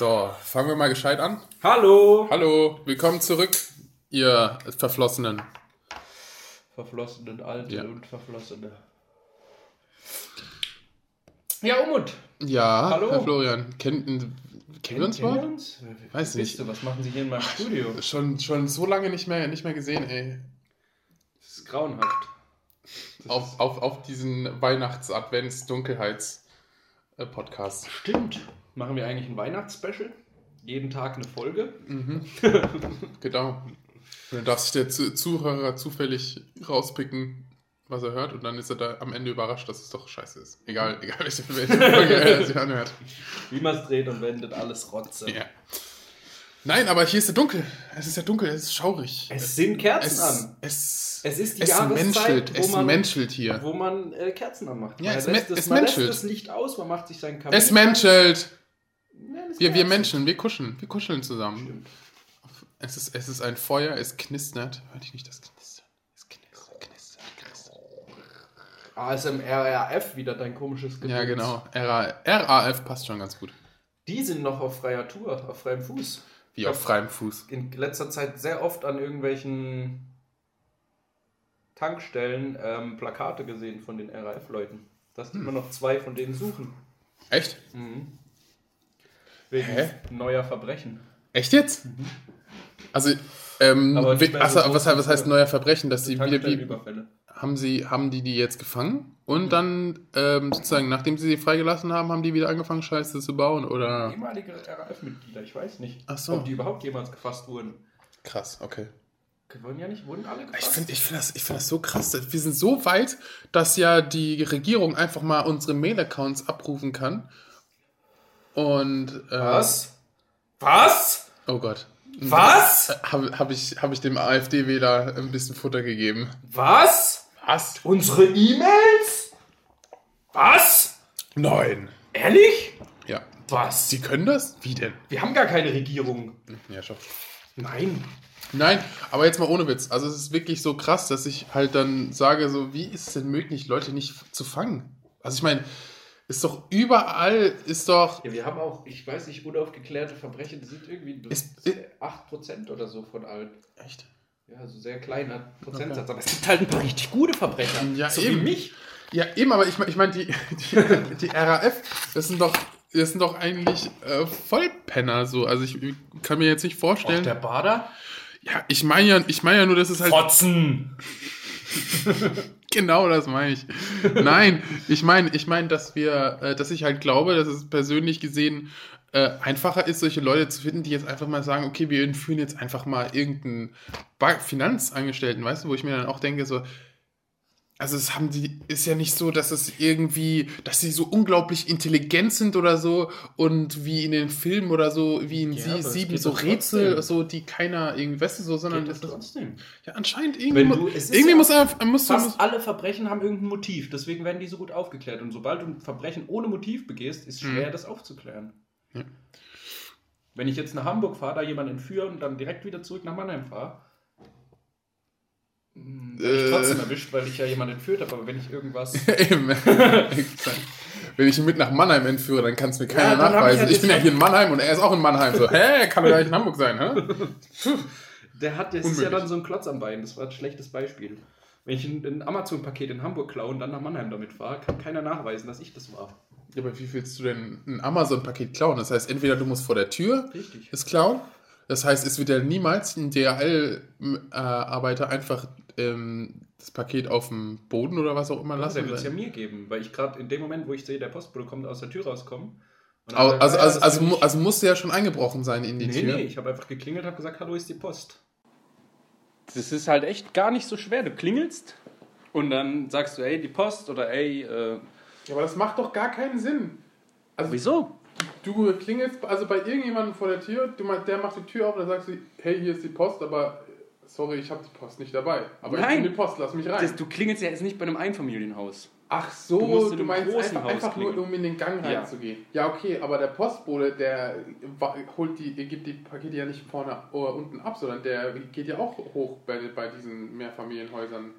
So, fangen wir mal gescheit an. Hallo! Hallo, willkommen zurück, ihr Verflossenen. Verflossenen Alte Ja. und Verflossene. Ja, Umut. Ja, Hallo. Herr Florian, kennen, kennen wir uns Kennen wir mal? uns? Weiß nicht. bist Du, was machen Sie hier in meinem Studio? Schon, schon so lange nicht mehr, nicht mehr gesehen, ey. Das ist grauenhaft. Auf, auf, auf diesen Weihnachts-Advents-Dunkelheits-Podcast. Stimmt. Machen wir eigentlich ein Weihnachtsspecial? Jeden Tag eine Folge? Genau. Dann darf sich der Zu- Zuhörer zufällig rauspicken, was er hört, und dann ist er da am Ende überrascht, dass es doch scheiße ist. Egal, egal welche, welche Folge er sich anhört. Wie man es dreht und wendet, alles Rotze. Ja. Nein, aber hier ist ja dunkel. Es ist ja dunkel, es ist schaurig. Es sind Kerzen Es, an. es, Es ist die es Jahreszeit, menschelt, wo es man- menschelt hier. Wo man äh, Kerzen anmacht. Ja, man es lässt, das, es man menschelt. lässt das Licht aus, man macht sich seinen Kamin. Es menschelt. Wir, wir. Menschen, wir kuscheln, wir kuscheln zusammen. Stimmt. Es ist, es ist ein Feuer, es knistert. Hört ich nicht das Knistern? Es knistert, knistert, knistert. ASMRRF, wieder dein komisches Gedöns. Ja, genau. RA, RAF passt schon ganz gut. Die sind noch auf freier Tour, auf freiem Fuß. Wie auf freiem Fuß. In letzter Zeit sehr oft an irgendwelchen Tankstellen ähm, Plakate gesehen von den RAF-Leuten. Dass die Hm. immer noch zwei von denen suchen. Echt? Wegen Hä? neuer Verbrechen. Echt jetzt? Also, ähm, wie- mehr was, was, heißt neuer Verbrechen? Dass sie wieder wie, Tankstellenüberfälle. haben sie, haben die die jetzt gefangen und dann ähm, sozusagen, nachdem sie sie freigelassen haben, haben die wieder angefangen, Scheiße zu bauen oder? Ehemalige RAF-Mitglieder, ich weiß nicht, so. ob die überhaupt jemals gefasst wurden. Krass, okay. Wurden ja nicht, wurden alle gefasst. Ich finde ich find das, ich find das so krass. Wir sind so weit, dass ja die Regierung einfach mal unsere Mail-Accounts abrufen kann. Und. Äh, Was? Was? Oh Gott. Was? Habe hab ich, hab ich dem AfD-Wähler ein bisschen Futter gegeben. Was? Was? Unsere E-Mails? Was? Nein. Ehrlich? Ja. Was? Sie können das? Wie denn? Wir haben gar keine Regierung. Ja, schon. Nein. Nein, aber jetzt mal ohne Witz. Also es ist wirklich so krass, dass ich halt dann sage, so wie ist es denn möglich, Leute nicht zu fangen? Also ich meine, ist doch überall, ist doch, Ja, wir haben auch, ich weiß nicht, unaufgeklärte Verbrechen sind irgendwie Ist- 8% oder so von allen. echt? Ja, also sehr kleiner Prozentsatz. Aber es gibt halt ein paar richtig gute Verbrecher. Ja, so eben. wie mich. Ja, eben, aber ich meine, ich mein, die, die, die RAF, das sind doch, das sind doch eigentlich äh, Vollpenner so. Also ich kann mir jetzt nicht vorstellen. Bader? ja, ich meine ja, ich meine ja nur, dass es halt Fotzen! Genau, das meine ich. Nein, ich meine, ich meine, dass wir, äh, dass ich halt glaube, dass es persönlich gesehen äh, einfacher ist, solche Leute zu finden, die jetzt einfach mal sagen, okay, wir entführen jetzt einfach mal irgendeinen Finanzangestellten, weißt du, wo ich mir dann auch denke, so, also es haben die, ist ja nicht so, dass es irgendwie, dass sie so unglaublich intelligent sind oder so und wie in den Filmen oder so, wie in Ja, sie sieben so Rätsel, trotzdem. so die keiner irgendwie, weißt du, so, sondern Geht das trotzdem. ja anscheinend irgendwie, du- es ist irgendwie ja muss er, muss, Fast muss alle Verbrechen haben irgendein Motiv, deswegen werden die so gut aufgeklärt. Und sobald du ein Verbrechen ohne Motiv begehst, ist schwer, das aufzuklären. Ja. Wenn ich jetzt nach Hamburg fahre, da jemanden entführe und dann direkt wieder zurück nach Mannheim fahre, hm, ich Äh. trotzdem erwischt, weil ich ja jemanden entführt habe. Aber wenn ich irgendwas. Eben. Wenn ich ihn mit nach Mannheim entführe, dann kann es mir keiner Ja, ich nachweisen. halt Ich, bin ja hier in Mannheim und er ist auch in Mannheim. So, hä, kann doch gar nicht in Hamburg sein, hä? Der hat, das ist ja dann so ein Klotz am Bein. Das war ein schlechtes Beispiel. Wenn ich ein, ein Amazon-Paket in Hamburg klaue und dann nach Mannheim damit fahre, kann keiner nachweisen, dass ich das war. Ja, aber wie willst du denn ein Amazon-Paket klauen? Das heißt, entweder du musst vor der Tür Richtig. es klauen. Das heißt, es wird ja niemals ein DHL-Arbeiter einfach ähm, das Paket auf dem Boden oder was auch immer lassen. wird es ja mir geben, weil ich gerade in dem Moment, wo ich sehe, der Postbote kommt aus der Tür rauskommen. und Also, ja, also, also, ich. also musste ja schon eingebrochen sein in die nee, Tür. nee, ich habe einfach geklingelt, habe gesagt, hallo, ist die Post. Das ist halt echt gar nicht so schwer. Du klingelst und dann sagst du, ey, die Post oder ey, äh, Ja, aber das macht doch gar keinen Sinn. Also, wieso? Du klingelst also bei irgendjemandem vor der Tür, du, der macht die Tür auf und dann sagst du, hey, hier ist die Post, aber äh, sorry, ich habe die Post nicht dabei. Aber ich Nein. bin die Post, lass mich rein. Das, du klingelst ja jetzt nicht bei einem Einfamilienhaus. Ach so, Du du, meinst einfach, einfach nur, um in den Gang Ja. reinzugehen. Ja. okay, aber der Postbote, der holt die, gibt die Pakete ja nicht vorne oder unten ab, sondern der geht ja auch hoch bei, bei diesen Mehrfamilienhäusern.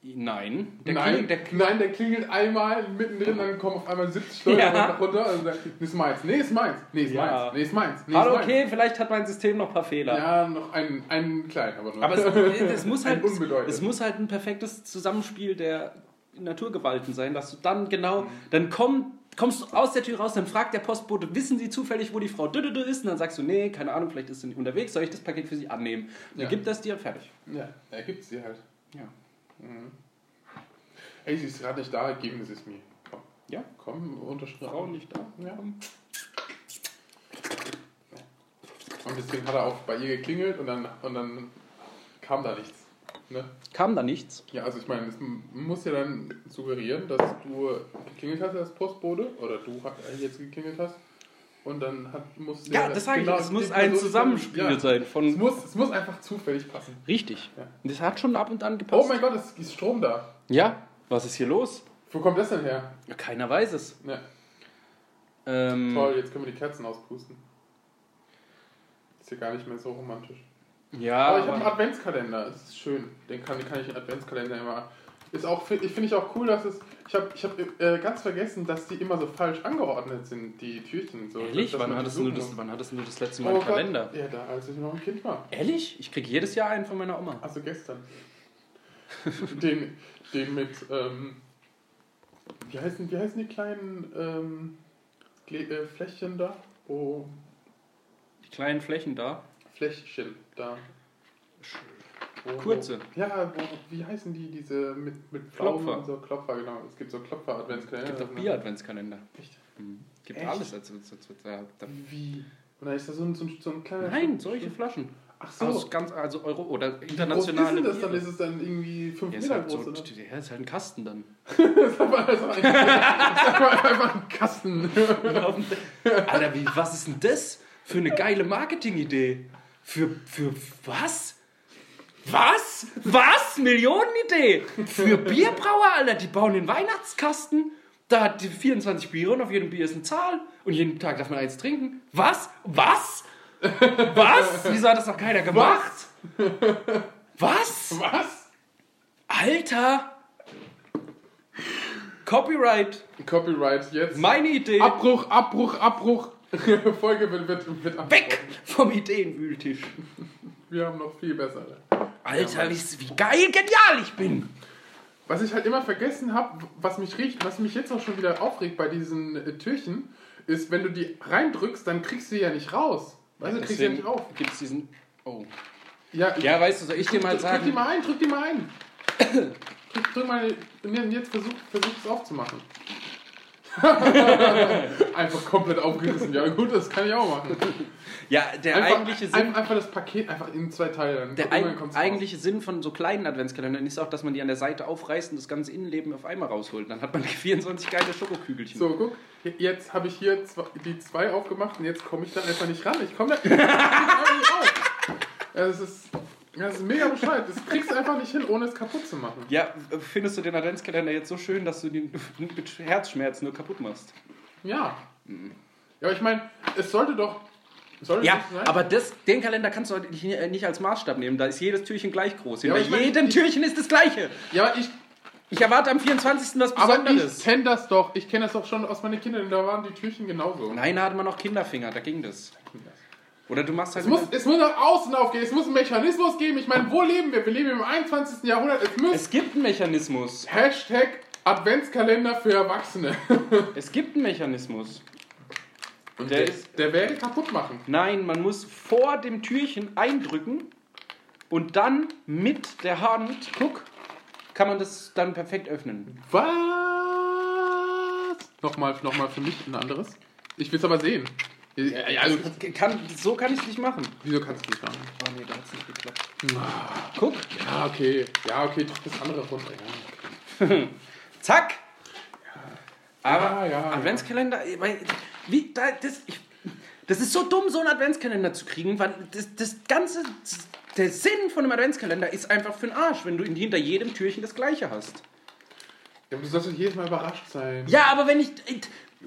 Nein. Der nein, klingelt, der nein, der klingelt einmal mittendrin, dann kommen auf einmal 70 Leute ja. runter und sagen, nee, ist meins, nee, ist meins, nee, ist ja. meins, nee, ist meins. Nee, Hallo, okay, vielleicht hat mein System noch ein paar Fehler. Ja, noch einen, einen kleinen, aber nur. Aber es, es muss halt, es muss halt ein perfektes Zusammenspiel der Naturgewalten sein, dass du dann genau, dann komm, kommst du aus der Tür raus, dann fragt der Postbote, wissen Sie zufällig, wo die Frau Dödödö ist? Und dann sagst du, nee, keine Ahnung, vielleicht ist sie nicht unterwegs, soll ich das Paket für Sie annehmen? Dann ja. gibt das dir fertig. Ja, er gibt es dir halt. Ja. Mhm. Ey, sie ist gerade nicht da, geben Sie es mir. Komm. Ja? Komm, unterschreiben. Frau nicht da. Ja. Und deswegen hat er auch bei ihr geklingelt und dann, und dann kam da nichts. Ne? Kam da nichts? Ja, also ich meine, es muss ja dann suggerieren, dass du geklingelt hast als Postbote oder du jetzt geklingelt hast. Und dann hat, muss Ja, das sage genau, ich, es muss ein Zusammenspiel ja. sein. Von es, muss, es muss einfach zufällig passen. Richtig. Ja. Das hat schon ab und an gepasst. Oh mein Gott, es ist Strom da. Ja, was ist hier los? Wo kommt das denn her? Keiner weiß es. Ja. Ähm, Toll, jetzt können wir die Kerzen auspusten. Ist ja gar nicht mehr so romantisch. Ja. Aber ich habe einen Adventskalender, das ist schön. Den kann, kann ich in Adventskalender immer. Ist auch, ich finde ich auch cool, dass es. Ich habe ich hab, äh, ganz vergessen, dass die immer so falsch angeordnet sind, die Türchen. So, Ehrlich? Dass, wann, hattest du das, wann hattest du das letzte Mal oh einen Kalender? Ja, da, als ich noch ein Kind war. Ehrlich? Ich kriege jedes Jahr einen von meiner Oma. Also gestern. den, den mit, ähm, wie, heißen, wie heißen die kleinen ähm, äh, Fläschchen da? Wo die kleinen Flächen da? Fläschchen da. Wo, Kurze. Wo, ja, wo, wie heißen die, diese mit, mit Klopfer. So, Klopfer, genau. Es gibt so Klopfer-Adventskalender. Es gibt auch Bier-Adventskalender. Echt? Mhm. gibt Echt? alles. Also, also, also, wie? Und dann ist da so ein, so ein, so ein kleiner... Nein, solche Flaschen. Ach so. Aus ganz, also Euro oder internationale. Wie groß ist das dann? Ist es dann irgendwie 5 ja, Meter halt groß? So, oder? Ja, ist halt ein Kasten dann. das ist einfach, also ein, einfach ein Kasten. Alter, wie, was ist denn das für eine geile Marketingidee? Für, für was? Was? Was? Millionenidee? Für Bierbrauer, Alter, die bauen den Weihnachtskasten. Da hat die 24 Biere und auf jedem Bier ist eine Zahl. Und jeden Tag darf man eins trinken. Was? Was? Was? Wieso hat das noch keiner gemacht? Was? Was? Alter! Copyright. Copyright jetzt. Meine Idee. Abbruch, Abbruch, Abbruch. Folge wird, wird, wird Weg vom Ideenwühltisch. Wir haben noch viel bessere. Alter, wie, wie geil genial ich bin. Was ich halt immer vergessen habe, was mich riecht, was mich jetzt auch schon wieder aufregt bei diesen äh, Türchen, ist, wenn du die reindrückst, dann kriegst du die ja nicht raus. Weißt du, kriegst du ja nicht auf. Gibt es diesen. Oh. Ja, ja, weißt du, soll ich drück, dir mal sagen. Drück die mal ein, drück die mal ein. drück, drück mal. Und jetzt versuch, versuch es aufzumachen. einfach komplett aufgerissen. Ja, gut, das kann ich auch machen. Ja, der einfach, eigentliche Sinn. Einfach das Paket einfach in zwei Teile. Der eig eigentliche raus. Sinn von so kleinen Adventskalendern ist auch, dass man die an der Seite aufreißt und das ganze Innenleben auf einmal rausholt. Dann hat man 24 geile Schokokügelchen. So, guck. Jetzt habe ich hier die zwei aufgemacht und jetzt komme ich da einfach nicht ran. Ich komme da ich komm nicht raus. Das ist das ist mega bescheuert. Das kriegst du einfach nicht hin, ohne es kaputt zu machen. Ja, findest du den Adventskalender jetzt so schön, dass du den mit Herzschmerz nur kaputt machst? Ja. Ja, aber ich meine, es sollte doch. Sollte ja, aber das, den Kalender kannst du nicht, nicht als Maßstab nehmen. Da ist jedes Türchen gleich groß. Ja, bei ich mein, jedem ich, Türchen ist das gleiche. Ja, ich. Ich erwarte am 24. was Besonderes. Aber ich kenne das doch. Ich kenne das doch schon aus meinen Kindern. Da waren die Türchen genauso. Nein, da hatte man noch Kinderfinger. Da ging das. Da ging das. Oder du machst halt. Es muss, es muss nach außen aufgehen, es muss einen Mechanismus geben. Ich meine, wo leben wir? Wir leben im 21. Jahrhundert. Es, muss es gibt einen Mechanismus. Hashtag Adventskalender für Erwachsene. es gibt einen Mechanismus. Und der, der, ist, der werde kaputt machen. Nein, man muss vor dem Türchen eindrücken und dann mit der Hand, guck, kann man das dann perfekt öffnen. Was? Nochmal, nochmal für mich ein anderes. Ich will es aber sehen. Ja, also kann, so kann ich es nicht machen. Wieso kannst du es nicht machen? Oh nee, da hat es nicht geklappt. Ah, guck. Ja, okay. Ja, okay, drück das andere runter. Ja, okay. Zack! Ja. Aber ja, Adventskalender, wie, da, das, ich, das ist so dumm, so einen Adventskalender zu kriegen, weil das, das ganze, der Sinn von einem Adventskalender ist einfach für den Arsch, wenn du hinter jedem Türchen das gleiche hast. Ja, aber du sollst doch jedes Mal überrascht sein. Ja, aber wenn ich.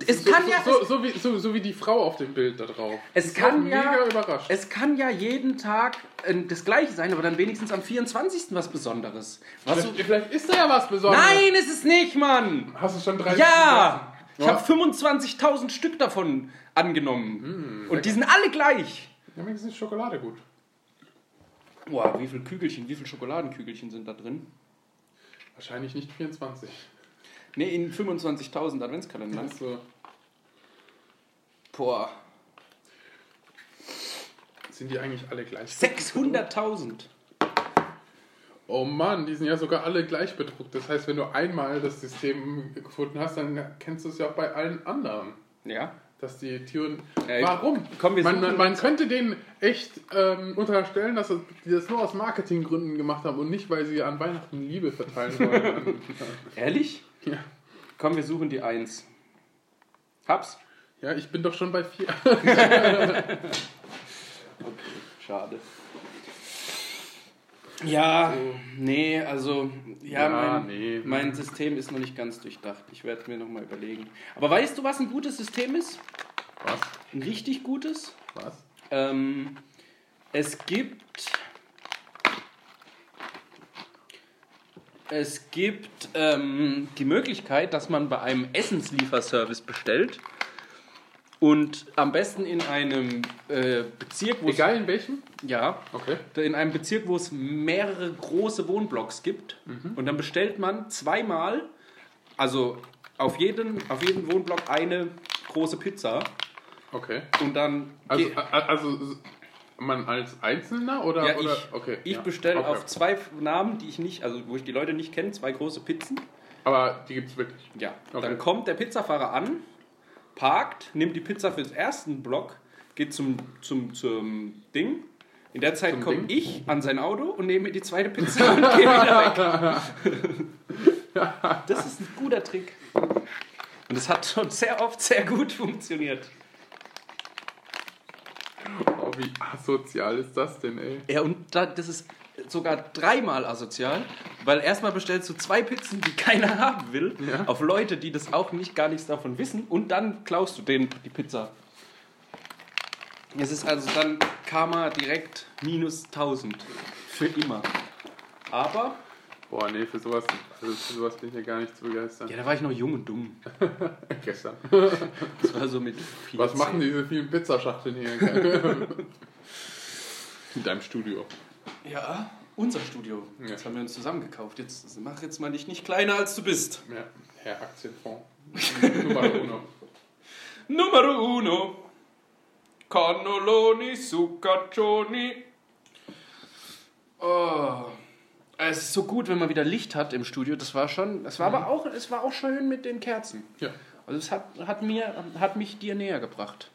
Es so, kann so, ja- so, so, wie, so, so wie die Frau auf dem Bild da drauf. Es Ich kann ja- mega überrascht. Es kann ja jeden Tag äh, das gleiche sein, aber dann wenigstens am 24. was Besonderes. Was vielleicht, vielleicht ist da ja was Besonderes. Nein, ist es nicht, Mann! Hast du schon drei Ja! Ich habe 25.000 Stück davon angenommen. Und die sind alle gleich. Ja, wenigstens ist Schokolade gut. Boah, wie viele Kügelchen, wie viele Schokoladenkügelchen sind da drin? Wahrscheinlich nicht 24. Ne, in 25.000 Adventskalendern. Also, Boah, sind die eigentlich alle gleich? 600.000. Oh Mann, die sind ja sogar alle gleich bedruckt. Das heißt, wenn du einmal das System gefunden hast, dann kennst du es ja auch bei allen anderen. Ja. Dass die Türen. Ich- Warum? Komm, wir man, man, man könnte denen echt ähm, unterstellen, dass das- die das nur aus Marketinggründen gemacht haben und nicht, weil sie an Weihnachten Liebe verteilen wollen. Ehrlich? Ja. Komm, wir suchen die 1. Hab's? ja, ich bin doch schon bei vier. Schade. Ja, nee, also, ja, Ja, mein, nee. mein System ist noch nicht ganz durchdacht. Ich werde mir nochmal überlegen. Aber weißt du, was ein gutes System ist? Was? Ein richtig gutes? Was? Ähm, es gibt. Es gibt ähm, die Möglichkeit, dass man bei einem Essenslieferservice bestellt und am besten in einem äh, Bezirk, wo es, Egal in welchem? ja, Okay. in einem Bezirk, wo es mehrere große Wohnblocks gibt. Und dann bestellt man zweimal, also auf jeden, auf jeden Wohnblock eine große Pizza. Okay. Und dann Also, also man als Einzelner oder? Ja, oder? ich, Okay. ich ja. bestelle okay. auf zwei Namen, die ich nicht, also wo ich die Leute nicht kenne, zwei große Pizzen. Aber die gibt es wirklich. Ja. Okay. Dann kommt der Pizzafahrer an, parkt, nimmt die Pizza für den ersten Block, geht zum, zum, zum Ding. In der Zeit komme ich an sein Auto und nehme mir die zweite Pizza und gehe wieder weg. Das ist ein guter Trick. Und es hat schon sehr oft sehr gut funktioniert. Wie asozial ist das denn, ey? Ja, und da, das ist sogar dreimal asozial, weil erstmal bestellst du zwei Pizzen, die keiner haben will, Ja. auf Leute, die das auch nicht gar nichts davon wissen, und dann klaust du denen die Pizza. Es ist also dann Karma direkt minus 1000. Für immer. Aber, Boah, nee, für sowas, also für sowas bin ich ja gar nicht zu begeistern. ja, da war ich noch jung und dumm. Gestern. Das war so mit 14. Was machen diese vielen Pizzaschachteln hier? In deinem Studio. Ja, unser Studio. Ja. Jetzt haben wir uns zusammen gekauft. Jetzt mach jetzt mal dich nicht kleiner, als du bist. Ja, Herr Aktienfonds. Nummer uno. Numero uno. Cannelloni, Succaccioni. Oh. Es ist so gut, wenn man wieder Licht hat im Studio. Das war schon, es war aber auch, es war auch schön mit den Kerzen. Ja. Also es hat, hat mir, hat mich dir näher gebracht.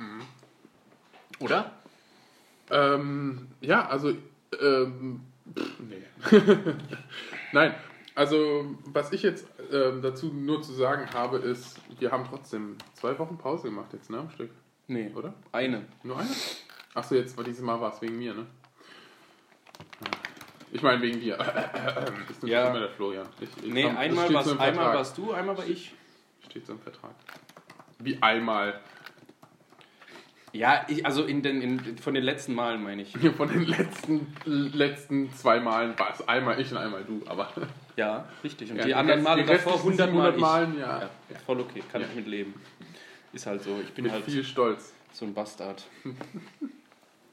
Oder? Ähm, ja, also, ähm, pff, nee. Nein, also, was ich jetzt ähm, dazu nur zu sagen habe, ist, wir haben trotzdem zwei Wochen Pause gemacht jetzt, ne, am Stück, Nee. oder? Eine. Nur eine? Achso, jetzt war dieses Mal war es wegen mir, ne? Ich meine wegen dir. Ist nur Ja. immer der Florian. Ich, ich Nee, komm, das einmal, so im einmal warst du, einmal war ich. Steht so im Vertrag. Wie einmal. Ja, ich, also in den, in, von den letzten Malen meine ich. Von den letzten, letzten zwei Malen war es einmal ich und einmal du, aber. Ja, richtig. Und Ja, die anderen Male die davor restlichen 100 Mal 700 ich. Malen, ja. ja. Voll okay, kann ich mit leben. Ist halt so. Ich bin Mit halt viel Stolz. so ein Bastard.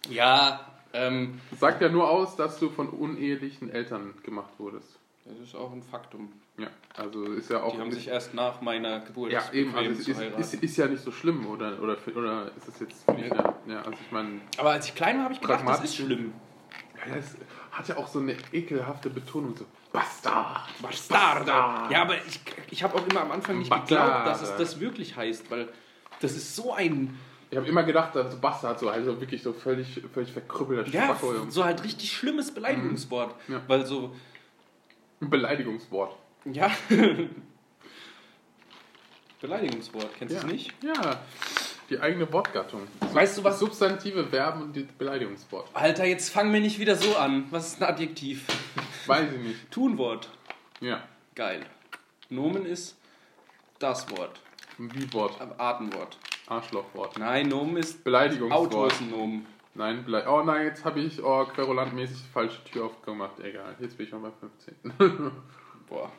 ja, ähm, Sagt ja nur aus, dass du von unehelichen Eltern gemacht wurdest. das ist auch ein Faktum. Ja, also ist ja auch. Die haben sich erst nach meiner Geburt ja, eben, also ist, heiraten. ist, ist ja nicht so schlimm, oder, oder, oder ist es jetzt dich eine, ja, also ich meine, Aber als ich klein war, habe ich gedacht, das ist schlimm. ja, es hat ja auch so eine ekelhafte Betonung, so Bastard, Bastarde. Ja, aber ich, ich habe auch immer am Anfang nicht Bastarde. geglaubt, dass es das wirklich heißt, weil das ist so ein, Ich habe immer gedacht, dass so Bastard so, also wirklich so völlig, völlig verkrüppelter ja, Spacko, so halt richtig schlimmes Beleidigungswort. Ja. Weil so, Ein Beleidigungswort. ja. Beleidigungswort, kennst du es nicht? Ja, die eigene Wortgattung. Weißt du was? Substantive, Verben und die Beleidigungswort. Alter, jetzt fang mir nicht wieder so an. Was ist ein Adjektiv? Weiß ich nicht. Tunwort. Ja. Geil. Nomen ist das Wort. Ein Wie-Wort. Artenwort. Arschlochwort. Nein, Nomen ist Auto Beleidigungswort. ist ein Nomen. Nein, Blei oh nein, jetzt habe ich oh, querulantmäßig falsche Tür aufgemacht. Egal, jetzt bin ich schon bei 15. Boah,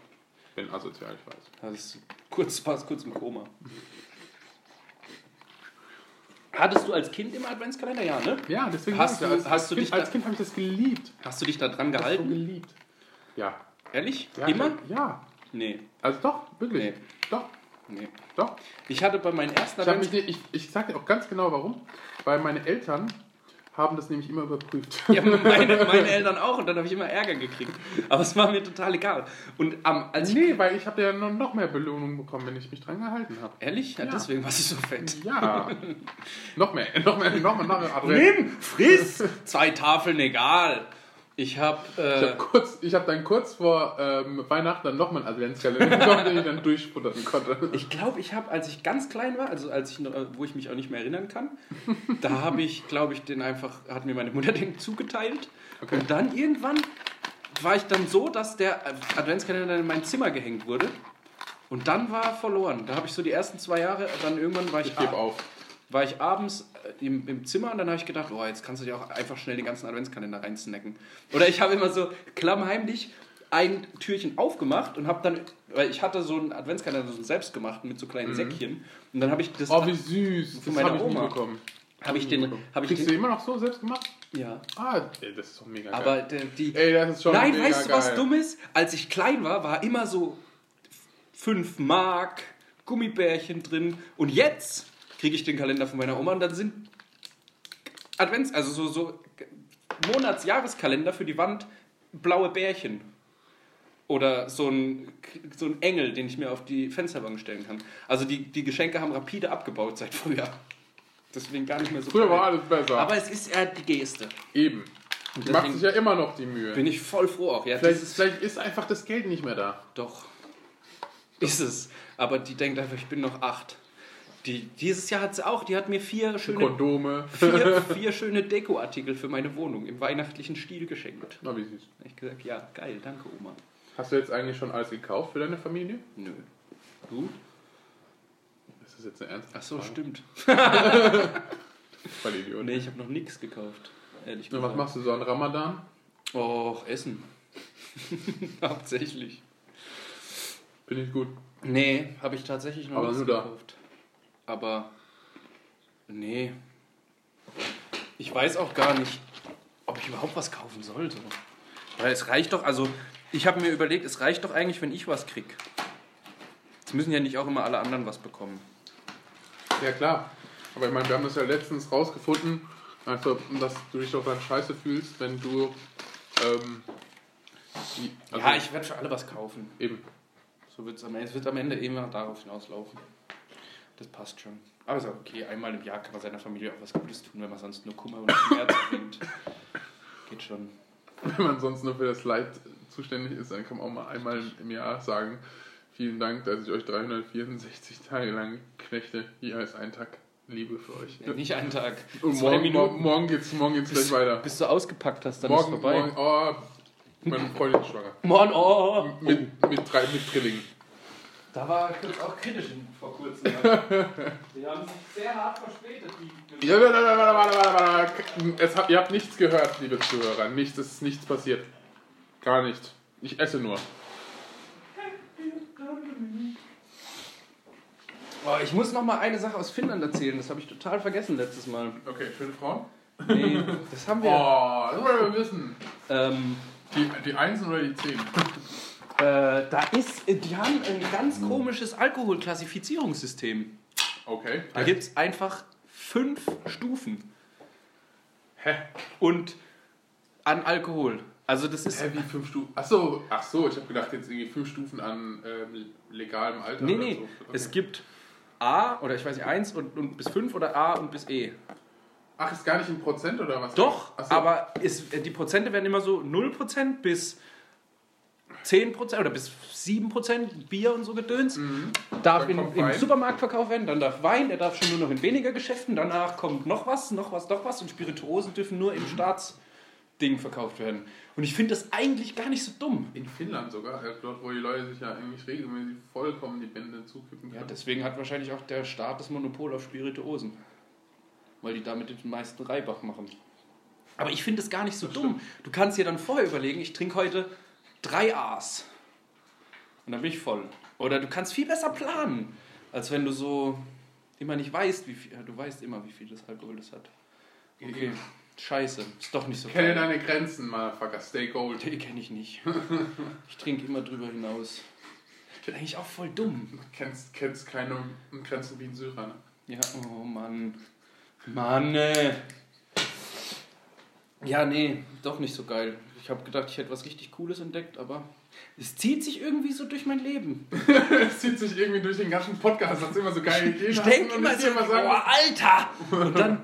bin asozial, ich weiß. das ist kurz, fast kurz im Koma. Hattest du als Kind immer Adventskalender? Ja, ne? Ja, deswegen Hast ich, du- als, hast du kind, dich als Kind habe ich das geliebt. Hast du dich da dran Das so gehalten? geliebt. Ja. Ehrlich? ja Immer? Ja. Nee, Also doch, wirklich. Nee. Doch, nee. doch. Ich hatte bei meinen ersten Ich, Advents... ich, ich sag dir auch ganz genau warum. Weil meine Eltern haben das nämlich immer überprüft. Ja, meine, meine Eltern auch und dann habe ich immer Ärger gekriegt. Aber es war mir total egal. Und am als ich... nee, weil ich habe ja noch, noch mehr Belohnung bekommen, wenn ich mich dran gehalten habe. Ehrlich? Ja, Ja. deswegen war ich so fett. Ja. noch mehr, noch mehr, noch mehr, noch mehr. Adresse. Nimm, friss! Zwei Tafeln, egal. Ich habe... Ich Äh, kurz, ich hab dann kurz vor ähm, Weihnachten dann nochmal einen Adventskalender bekommen, den ich dann durchfuttern konnte. Ich glaube, ich habe, als ich ganz klein war, also als ich noch, wo ich mich auch nicht mehr erinnern kann, da habe ich, glaube ich, den einfach, hat mir meine Mutter den zugeteilt. Okay. Und dann irgendwann war ich dann so, dass der Adventskalender in mein Zimmer gehängt wurde. Und dann war er verloren. Da habe ich so die ersten zwei Jahre, dann irgendwann war ich, Ich gebe auf. war ich abends äh, im, im Zimmer und dann habe ich gedacht, oh, jetzt kannst du dir auch einfach schnell den ganzen Adventskalender reinsnacken. Oder ich habe immer so klammheimlich ein Türchen aufgemacht und habe dann, weil ich hatte so einen Adventskalender, so einen selbstgemachten mit so kleinen Säckchen und dann habe ich das, Oh, wie süß. Von Das ich nie Oma. bekommen. habe ich den, habe ich Kriegst du den, immer noch so selbst gemacht? ja. Ah, ey, das ist doch mega geil. Aber die, Ey, das ist schon Nein, mega weißt du, geil. was dumm ist? Als ich klein war, war immer so 5 Mark, Gummibärchen drin. Und jetzt kriege ich den Kalender von meiner Oma und dann sind Advents, also so, so Monats-Jahreskalender für die Wand, blaue Bärchen. Oder so ein, so ein Engel, den ich mir auf die Fensterbank stellen kann. Also die, die Geschenke haben rapide abgebaut seit früher. Deswegen gar nicht mehr so Früher war alles besser. Aber es ist eher die Geste. Eben. Deswegen- macht sich ja immer noch die Mühe. Bin ich voll froh auch. Ja, Vielleicht, ist, vielleicht ist einfach das Geld nicht mehr da. Doch. Ist es. Aber die denkt einfach, ich bin noch acht. Die, dieses Jahr hat sie auch, die hat mir vier schöne, Kondome. vier, vier schöne Dekoartikel für meine Wohnung im weihnachtlichen Stil geschenkt. Na, wie süß. Ich gesagt, ja, geil, danke Oma. Hast du jetzt eigentlich schon alles gekauft für deine Familie? Nö. Du? Ist das jetzt eine ernste Ach so, Frage? stimmt. Voll Idiot. Nee, ich habe noch nichts gekauft. Ehrlich gesagt. was machst du so an Ramadan? Och, Essen. Hauptsächlich. Bin ich gut. Nee, habe ich tatsächlich noch Aber nichts nur da. Aber nee. Ich weiß auch gar nicht, ob ich überhaupt was kaufen sollte. Weil es reicht doch, also ich habe mir überlegt, es reicht doch eigentlich, wenn ich was krieg. Es müssen ja nicht auch immer alle anderen was bekommen. Ja, klar. Aber ich meine, wir haben das ja letztens rausgefunden, also, dass du dich doch dann scheiße fühlst, wenn du. Ähm, die, also ja, ich werde für alle was kaufen. Eben. So wird's am Ende. Es wird am Ende immer darauf hinauslaufen. Das passt schon. Aber ist auch okay, einmal im Jahr kann man seiner Familie auch was Gutes tun, wenn man sonst nur Kummer und Schmerz bringt. Geht schon. Wenn man sonst nur für das Leid zuständig ist, dann kann man auch mal einmal im Jahr sagen: Vielen Dank, dass ich euch 364 Tage lang knechte. Hier ist ein Tag Liebe für euch. Ja, nicht einen Tag. Und zwei morgen, Minuten. morgen, geht's, morgen geht's gleich weiter. Bis du ausgepackt hast, dann Morgen, ist vorbei. morgen, oh, meine Freundin ist schwanger. Morgen, oh, Mit, mit, drei, mit Trillingen. Da war kurz auch kritisch vor kurzem. Die haben sich sehr hart verspätet. Die Ja, warte, warte, warte, warte, warte. Es ihr habt nichts gehört, liebe Zuhörer. Nichts, es ist nichts passiert. Gar nicht. Ich esse nur. oh, ich muss noch mal eine Sache aus Finnland erzählen. Das habe ich total vergessen letztes Mal. Okay, schöne Frauen. Nee, das haben wir. Oh, das wollen wir wissen. Ähm, Die, die Einsen oder die Zehn? äh, da ist, die haben ein ganz komisches Alkoholklassifizierungssystem. Okay. Da gibt es einfach fünf Stufen Hä? und an Alkohol. Also das ist Hä, wie fünf Stufen? Achso, ach so, ich habe gedacht, jetzt irgendwie fünf Stufen an ähm, legalem Alter. Nee, nee. So. Okay. Es gibt A oder ich weiß nicht, 1 und, und bis 5 oder A und bis E. Ach, ist gar nicht in Prozent oder was? Doch, so. aber ist, die Prozente werden immer so 0% bis 10% oder bis 7% Bier und so Gedöns. Darf Dann in, im. Supermarkt verkauft werden, dann darf Wein, der darf schon nur noch in weniger Geschäften, danach kommt noch was, noch was, noch was und Spirituosen dürfen nur im Staatsgeschäft Ding verkauft werden. Und ich finde das eigentlich gar nicht so dumm. In Finnland sogar, äh, dort wo die Leute sich ja eigentlich regelmäßig vollkommen die Bände zukippen Ja, können. deswegen hat wahrscheinlich auch der Staat das Monopol auf Spirituosen. Weil die damit den meisten Reibach machen. Aber ich finde es gar nicht so dumm. Du kannst dir dann vorher überlegen, ich trinke heute drei A's. Und dann bin ich voll. Oder du kannst viel besser planen, als wenn du so immer nicht weißt, wie viel. Du weißt immer, wie viel das Alkohol das hat. Okay, scheiße. Ist doch nicht so Kenne geil. deine Grenzen, Motherfucker. Stay gold. Die kenne ich nicht. Ich trinke immer drüber hinaus. Eigentlich auch voll dumm. Kennst, kennst keine Grenzen wie ein Syrer, ne? Ja, oh Mann. Mann, ey. Ja, nee, doch nicht so geil. Ich habe gedacht, ich hätte was richtig Cooles entdeckt, aber es zieht sich irgendwie so durch mein Leben. Es zieht sich irgendwie durch den ganzen Podcast, dass du immer so geile Ideen Ich hast denke und immer so, immer oh, sagen, Alter! Und dann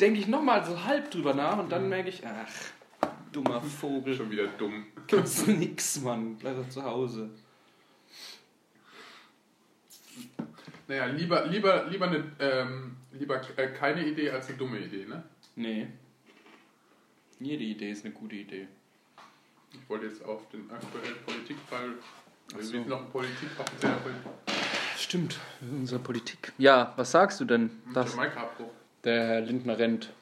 denke ich nochmal so halb drüber nach und dann merke ich, ach, dummer Vogel. schon wieder dumm. Gibt's nix, Mann. Bleib doch zu Hause. Naja, lieber, lieber, lieber, eine, ähm, lieber äh, keine Idee als eine dumme Idee, ne? Nee. Jede Idee ist eine gute Idee. Ich wollte jetzt auf den aktuellen Politikfall, wir so. sind noch ein Politik, offiziell Stimmt, unsere Politik. Ja, was sagst du denn? Das, Jamaika-Abbruch. der Herr Lindner rennt.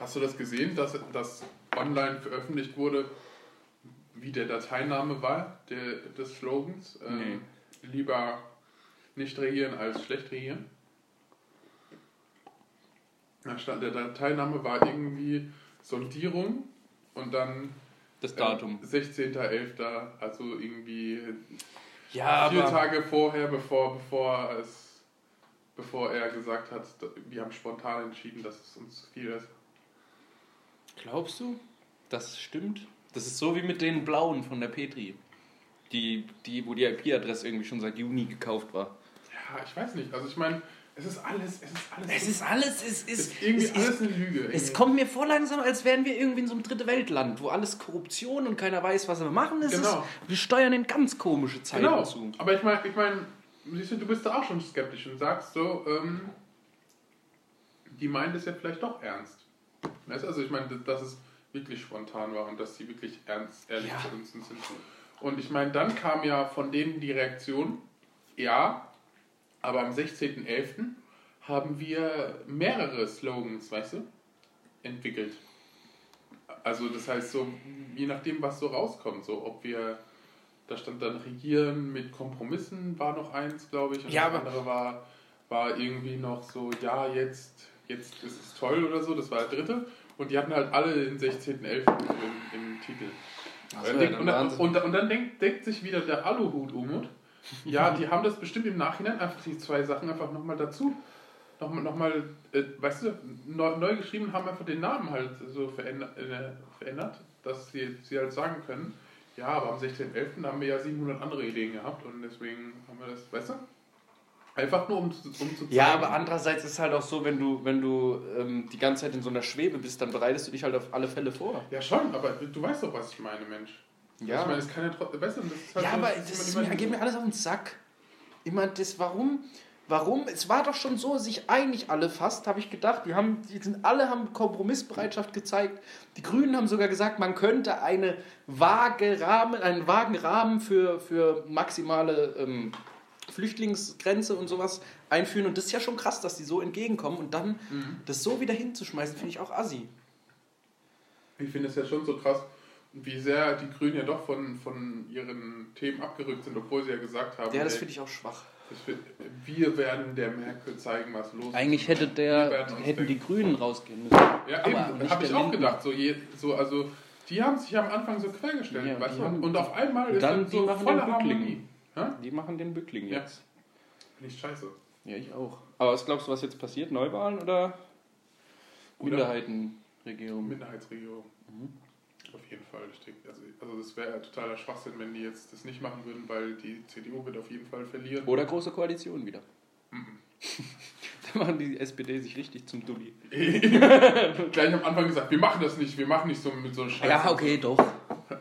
Hast du das gesehen, dass das online veröffentlicht wurde, wie der Dateiname war, der, des Slogans? Ähm, Lieber nicht regieren als schlecht regieren. Da stand, der Dateiname war irgendwie Sondierung und dann Das äh, Datum. 16.11., also irgendwie Ja, vier Tage vorher, bevor, bevor, es, bevor er gesagt hat, wir haben spontan entschieden, dass es uns zu viel ist. glaubst du, das stimmt? Das ist so wie mit den Blauen von der Petri. Die, die, wo die IP-Adresse irgendwie schon seit Juni gekauft war. Ja, ich weiß nicht. Also ich meine, es ist alles, es ist alles, Es ist alles, es es ist, ist irgendwie es alles ist, eine Lüge. es irgendwie. kommt mir vor langsam, als wären wir irgendwie in so einem dritte Weltland, wo alles Korruption und keiner weiß, was wir machen. Es Genau. ist, wir steuern in ganz komische Zeiten genau. zu. Aber ich meine, ich meine, siehst du, du bist da auch schon skeptisch und sagst so, ähm, die meinen das ja vielleicht doch ernst. Weißt du, also ich meine, dass es wirklich spontan war und dass sie wirklich ernst, ehrlich Ja. zu uns sind. Und ich meine, dann kam ja von denen die Reaktion, ja, aber am 16.11. haben wir mehrere Slogans, weißt du, entwickelt. Also das heißt so, je nachdem, was so rauskommt, so ob wir, da stand dann Regieren mit Kompromissen war noch eins, glaube ich, und Ja, das andere war, war irgendwie noch so, ja, jetzt, jetzt ist es toll oder so, das war der dritte. Und die hatten halt alle den 16.11. Im, im Titel. Und, so, dann und, dann, Wahnsinn. und, und dann denkt, denkt sich wieder der Aluhut-Umut, ja, die haben das bestimmt im Nachhinein einfach die zwei Sachen einfach nochmal dazu, nochmal, noch mal, äh, weißt du, neu, neu geschrieben haben einfach den Namen halt so verändert, äh, verändert dass sie, sie halt sagen können, ja, aber am 16.11. haben wir ja 700 andere Ideen gehabt und deswegen haben wir das, weißt du? Einfach nur um, zu- um zu zeigen. Ja, aber andererseits ist es halt auch so, wenn du, wenn du ähm, die ganze Zeit in so einer Schwebe bist, dann bereitest du dich halt auf alle Fälle vor. Ja, schon, aber du weißt doch, was ich meine, Mensch. Ja. Ich meine, es kann ja trotzdem, weißt du, das ist halt Ja, aber das das mir, geht mir alles auf den Sack. Immer das, warum? Warum? Es war doch schon so, sich einig alle fast, habe ich gedacht. Die, haben, die sind alle haben Kompromissbereitschaft gezeigt. Die Grünen haben sogar gesagt, man könnte eine vage Rahmen, einen vagen Rahmen für, für maximale ähm, Flüchtlingsgrenze und sowas einführen. Und das ist ja schon krass, dass die so entgegenkommen. Und dann Mhm. das so wieder hinzuschmeißen, finde ich auch assi. Ich finde es ja schon so krass, wie sehr die Grünen ja doch von, von ihren Themen abgerückt sind, obwohl sie ja gesagt haben, Ja, das finde ich auch schwach. wird- wir werden der Merkel zeigen, was los ist. Eigentlich hätte der, hätten die denken. Grünen rausgehen müssen. Ja, aber eben, habe ich auch Lindner. gedacht. So, je, so, also, die haben sich am Anfang so quergestellt, Ja, weißt die du? haben- Und auf einmal ist dann die so volle. Harmonie. Die machen den Bückling Ja. jetzt. Nicht scheiße. Ja, ich auch. Aber was glaubst du, was jetzt passiert? Neuwahlen oder Oder- Minderheitenregierung? Minderheitsregierung. Mhm. Auf jeden Fall. Also, also das wäre ja totaler Schwachsinn, wenn die jetzt das nicht machen würden, weil die CDU wird auf jeden Fall verlieren. Oder große Koalition wieder. Mhm. da machen die SPD sich richtig zum Dulli. Gleich am Anfang gesagt, wir machen das nicht, wir machen nicht so mit so Scheiße. okay, doch.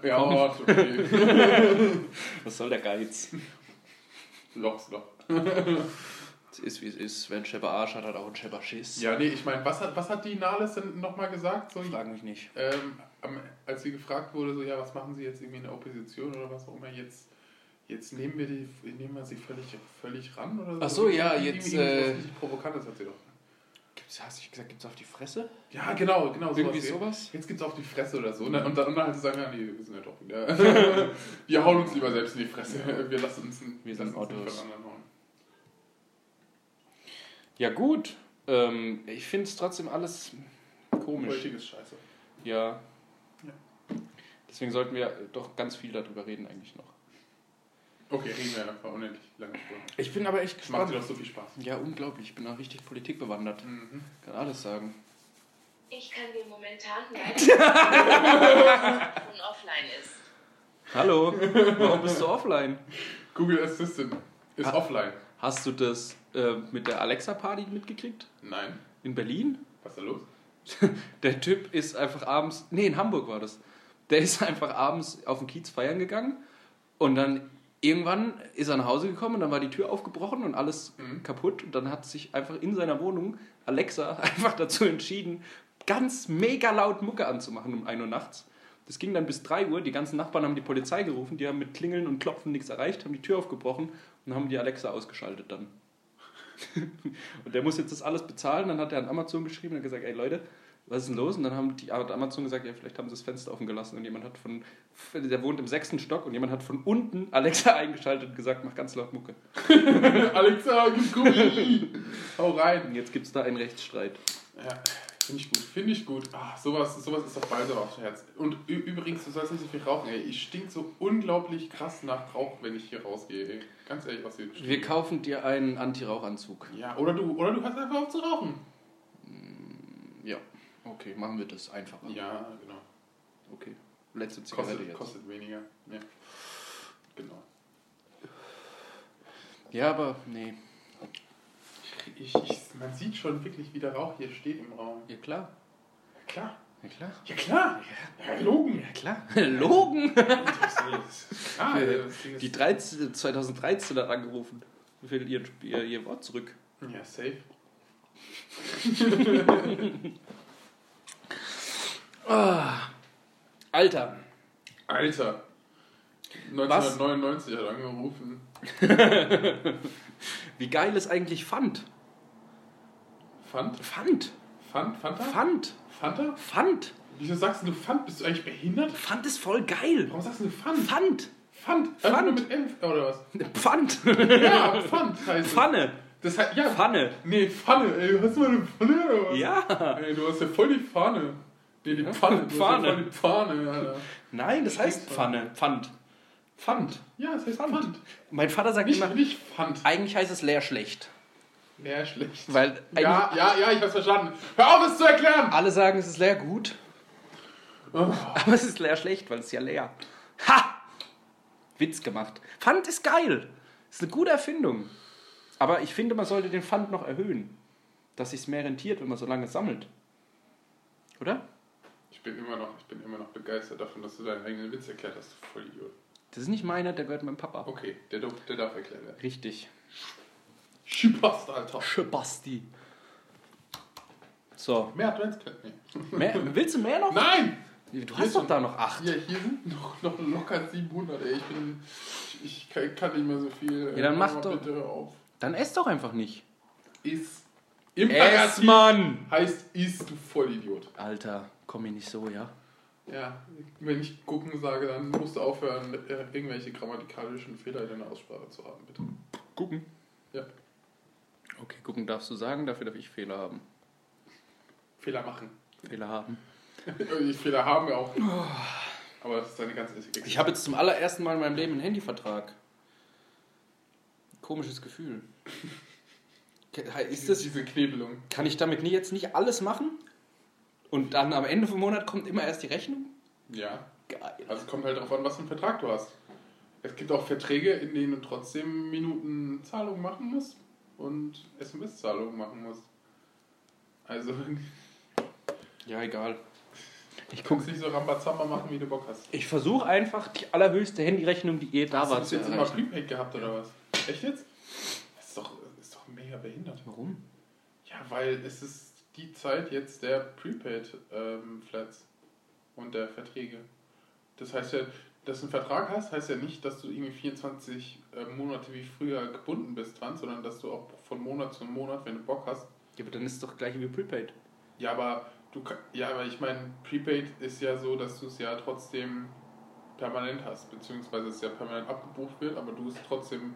Ja, ist okay. Was soll der Geiz? Loch's Loch. Es ist wie es ist. Wer einen Schepper Arsch hat, hat auch einen Schepper Schiss. Ja, nee, ich meine, was hat, was hat die Nahles denn nochmal gesagt? So, Frag mich nicht. ähm, als sie gefragt wurde, so, ja, was machen Sie jetzt irgendwie in der Opposition oder was auch immer, jetzt, jetzt nehmen wir die, nehmen wir sie völlig, völlig ran oder so? Ach so, ja, jetzt, äh, Provokantes hat sie doch. Gibt's, hast du gesagt, gibt's auf die Fresse? Ja, genau, genau. Irgendwie sowas. sowas? Jetzt gibt's auf die Fresse oder so. Und dann, und dann, halt sagen, ja, nee, wir sind ja doch wieder. wir hauen uns lieber selbst in die Fresse. Wir lassen uns, Wir lassen sind uns nicht von anderen hauen. Ja, gut. Ähm, ich finde es trotzdem alles komisch. Politik ist scheiße. Ja. Deswegen sollten wir doch ganz viel darüber reden, eigentlich noch. Okay, reden wir einfach unendlich lange drüber. Ich bin aber echt Das macht gespannt. dir doch so viel Spaß. Ja, unglaublich. Ich bin auch richtig politikbewandert. Mhm. Kann alles sagen. Ich kann dir momentan leider und offline ist. Hallo, warum bist du offline? Google Assistant ist Ah. offline. Hast du das äh, mit der Alexa-Party mitgekriegt? Nein. In Berlin? Was ist da los? Der Typ ist einfach abends, nee, in Hamburg war das. Der ist einfach abends auf den Kiez feiern gegangen und dann irgendwann ist er nach Hause gekommen und dann war die Tür aufgebrochen und alles Mhm. kaputt und dann hat sich einfach in seiner Wohnung Alexa einfach dazu entschieden, ganz mega laut Mucke anzumachen um 1 Uhr nachts. Das ging dann bis 3 Uhr, die ganzen Nachbarn haben die Polizei gerufen, die haben mit Klingeln und Klopfen nichts erreicht, haben die Tür aufgebrochen und haben die Alexa ausgeschaltet dann. und der muss jetzt das alles bezahlen, dann hat er an Amazon geschrieben und gesagt, ey Leute, was ist denn los? Und dann haben die hat Amazon gesagt, ja, vielleicht haben sie das Fenster offen gelassen und jemand hat von, der wohnt im sechsten Stock und jemand hat von unten Alexa eingeschaltet und gesagt, mach ganz laut Mucke. Alexa, gib Gummi! Hau rein! Und jetzt gibt es da einen Rechtsstreit. Ja, finde ich gut. Finde ich gut. Ah, sowas, sowas ist doch bald aufs Herz. Und übrigens, du sollst nicht so viel rauchen, ey. Ich stink so unglaublich krass nach Rauch, wenn ich hier rausgehe, ey. Ganz ehrlich, was hier Wir kaufen dir einen Anti-Rauchanzug. Ja, oder du, oder du hörst einfach auf zu rauchen. Ja, okay, machen wir das einfacher. Ja, genau. Okay, letzte Zigarette Kostet, jetzt. kostet weniger. Ja. Genau. Ja, aber nee. Ich, ich, man sieht schon wirklich, wie der Rauch hier steht im Raum. Ja klar. Ja, klar. Ja klar. Ja, klar. Ja, Logen. Ja klar. Logen! Die 13, 2013 hat angerufen. Will ihr, ihr, ihr Wort zurück. Ja, safe. Alter. Alter. 1999 hat angerufen. Wie geil ist eigentlich Pfand? Pfand? Pfand. Pfand? Fanta? Pfand. Fanta? Pfand. Wieso sagst du Pfand? Bist du eigentlich behindert? Pfand ist voll geil. Warum sagst du Pfand? Pfand. Pfand? Pfand. Nur mit F oder was? Pfand. Ja, Pfand heißt. Pfanne. Das heißt, ja. Pfanne. Nee, Pfanne. Ey, hast du mal eine Pfanne oder was? Ja. Ey, du hast ja voll die Pfanne. Nee, die Pfanne. Pfanne. die Pfanne, Alter. Nein, das heißt Pfanne. Pfand. Pfand. Ja, es heißt Pfand. Pfand. Mein Vater sagt Nicht, immer, nicht Pfand. eigentlich heißt es leer schlecht. Ja, schlecht. Weil Ja, ja, ja, ich hab's verstanden. Hör auf, es zu erklären! alle sagen, es ist leer gut. Oh. Aber es ist leer schlecht, weil es ist ja leer. Ha! Witz gemacht. Pfand ist geil. Ist eine gute Erfindung. Aber ich finde, man sollte den Pfand noch erhöhen. Dass sich mehr rentiert, wenn man so lange sammelt. Oder? Ich bin immer noch, ich bin immer noch begeistert davon, dass du deinen eigenen Witz erklärt hast, du Vollidiot. Das ist nicht meiner, der gehört meinem Papa. Okay, der, darf- der darf erklärt werden. Richtig. Schipast, Alter. Schebasti. So. Mehr Adventskalender. Nee. Mehr, willst du mehr noch? Nein! Du hast doch da noch acht. Ja, hier sind noch, noch locker 700, ey. Ich bin, ich, ich kann, nicht mehr so viel. Ja, dann mach doch. Bitte auf. Dann ess doch einfach nicht. Ist. Ess, Imperativ Mann! heißt ist, du Vollidiot. Alter, komm mir nicht so, ja? Ja, wenn ich gucken sage, dann musst du aufhören, äh, irgendwelche grammatikalischen Fehler in deiner Aussprache zu haben, bitte. Gucken. Ja. Okay, gucken darfst du sagen, dafür darf ich Fehler haben. Fehler machen. Fehler haben. Die Fehler haben wir auch. Aber das ist eine ganze Existenz. Ich habe jetzt zum allerersten Mal in meinem Leben einen Handyvertrag. Komisches Gefühl. Ist das, diese Knebelung. kann ich damit jetzt nicht alles machen? Und dann am Ende vom Monat kommt immer erst die Rechnung? Ja. Geil. Also es kommt halt darauf an, was für einen Vertrag du hast. Es gibt auch Verträge, in denen du trotzdem Minutenzahlungen machen musst und SMS-Zahlungen machen musst. Also Ja, egal. Ich du kannst nicht so Rambazamba machen, wie du Bock hast. Ich versuche einfach die allerhöchste Handyrechnung, die je da Hast war, du zu jetzt immer. Prepaid gehabt oder was? Echt jetzt? Das ist doch, das ist doch mega behindert. Warum? Ja, weil es ist die Zeit jetzt der Prepaid-Flats und der Verträge. Das heißt ja, dass du einen Vertrag hast, heißt ja nicht, dass du irgendwie 24 äh, Monate wie früher gebunden bist dran, sondern dass du auch von Monat zu Monat, wenn du Bock hast. Ja, aber dann ist es doch gleich wie Prepaid. Ja, aber du ja, aber ich meine, Prepaid ist ja so, dass du es ja trotzdem permanent hast, beziehungsweise es ja permanent abgebucht wird, aber du es trotzdem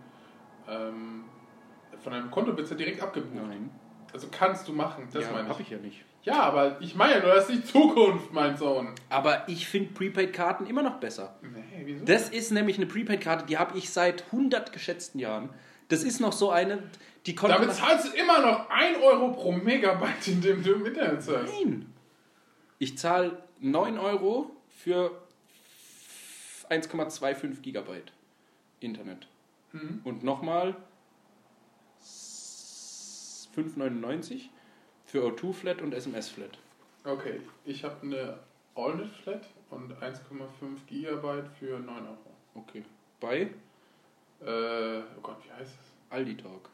ähm, von deinem Konto wird es ja direkt abgebucht. Nein. Also kannst du machen, das ja, meine ich. hab ich ja nicht. Ja, aber ich meine ja nur, das ist die Zukunft, mein Sohn. Aber ich finde Prepaid-Karten immer noch besser. Nee, wieso? Das ist nämlich eine Prepaid-Karte, die habe ich seit 100 geschätzten Jahren. Das ist noch so eine, die konnte Damit zahlst du immer noch 1 Euro pro Megabyte, in dem du im Internet surfst. Nein. Ich zahle 9 Euro für 1,25 Gigabyte Internet. Mhm. Und nochmal 5,99 für O2 Flat und SMS Flat. Okay, ich habe eine AllNet Flat und 1,5 Gigabyte für 9 Euro. Okay. Bei Äh, oh Gott, wie heißt es? Aldi Talk,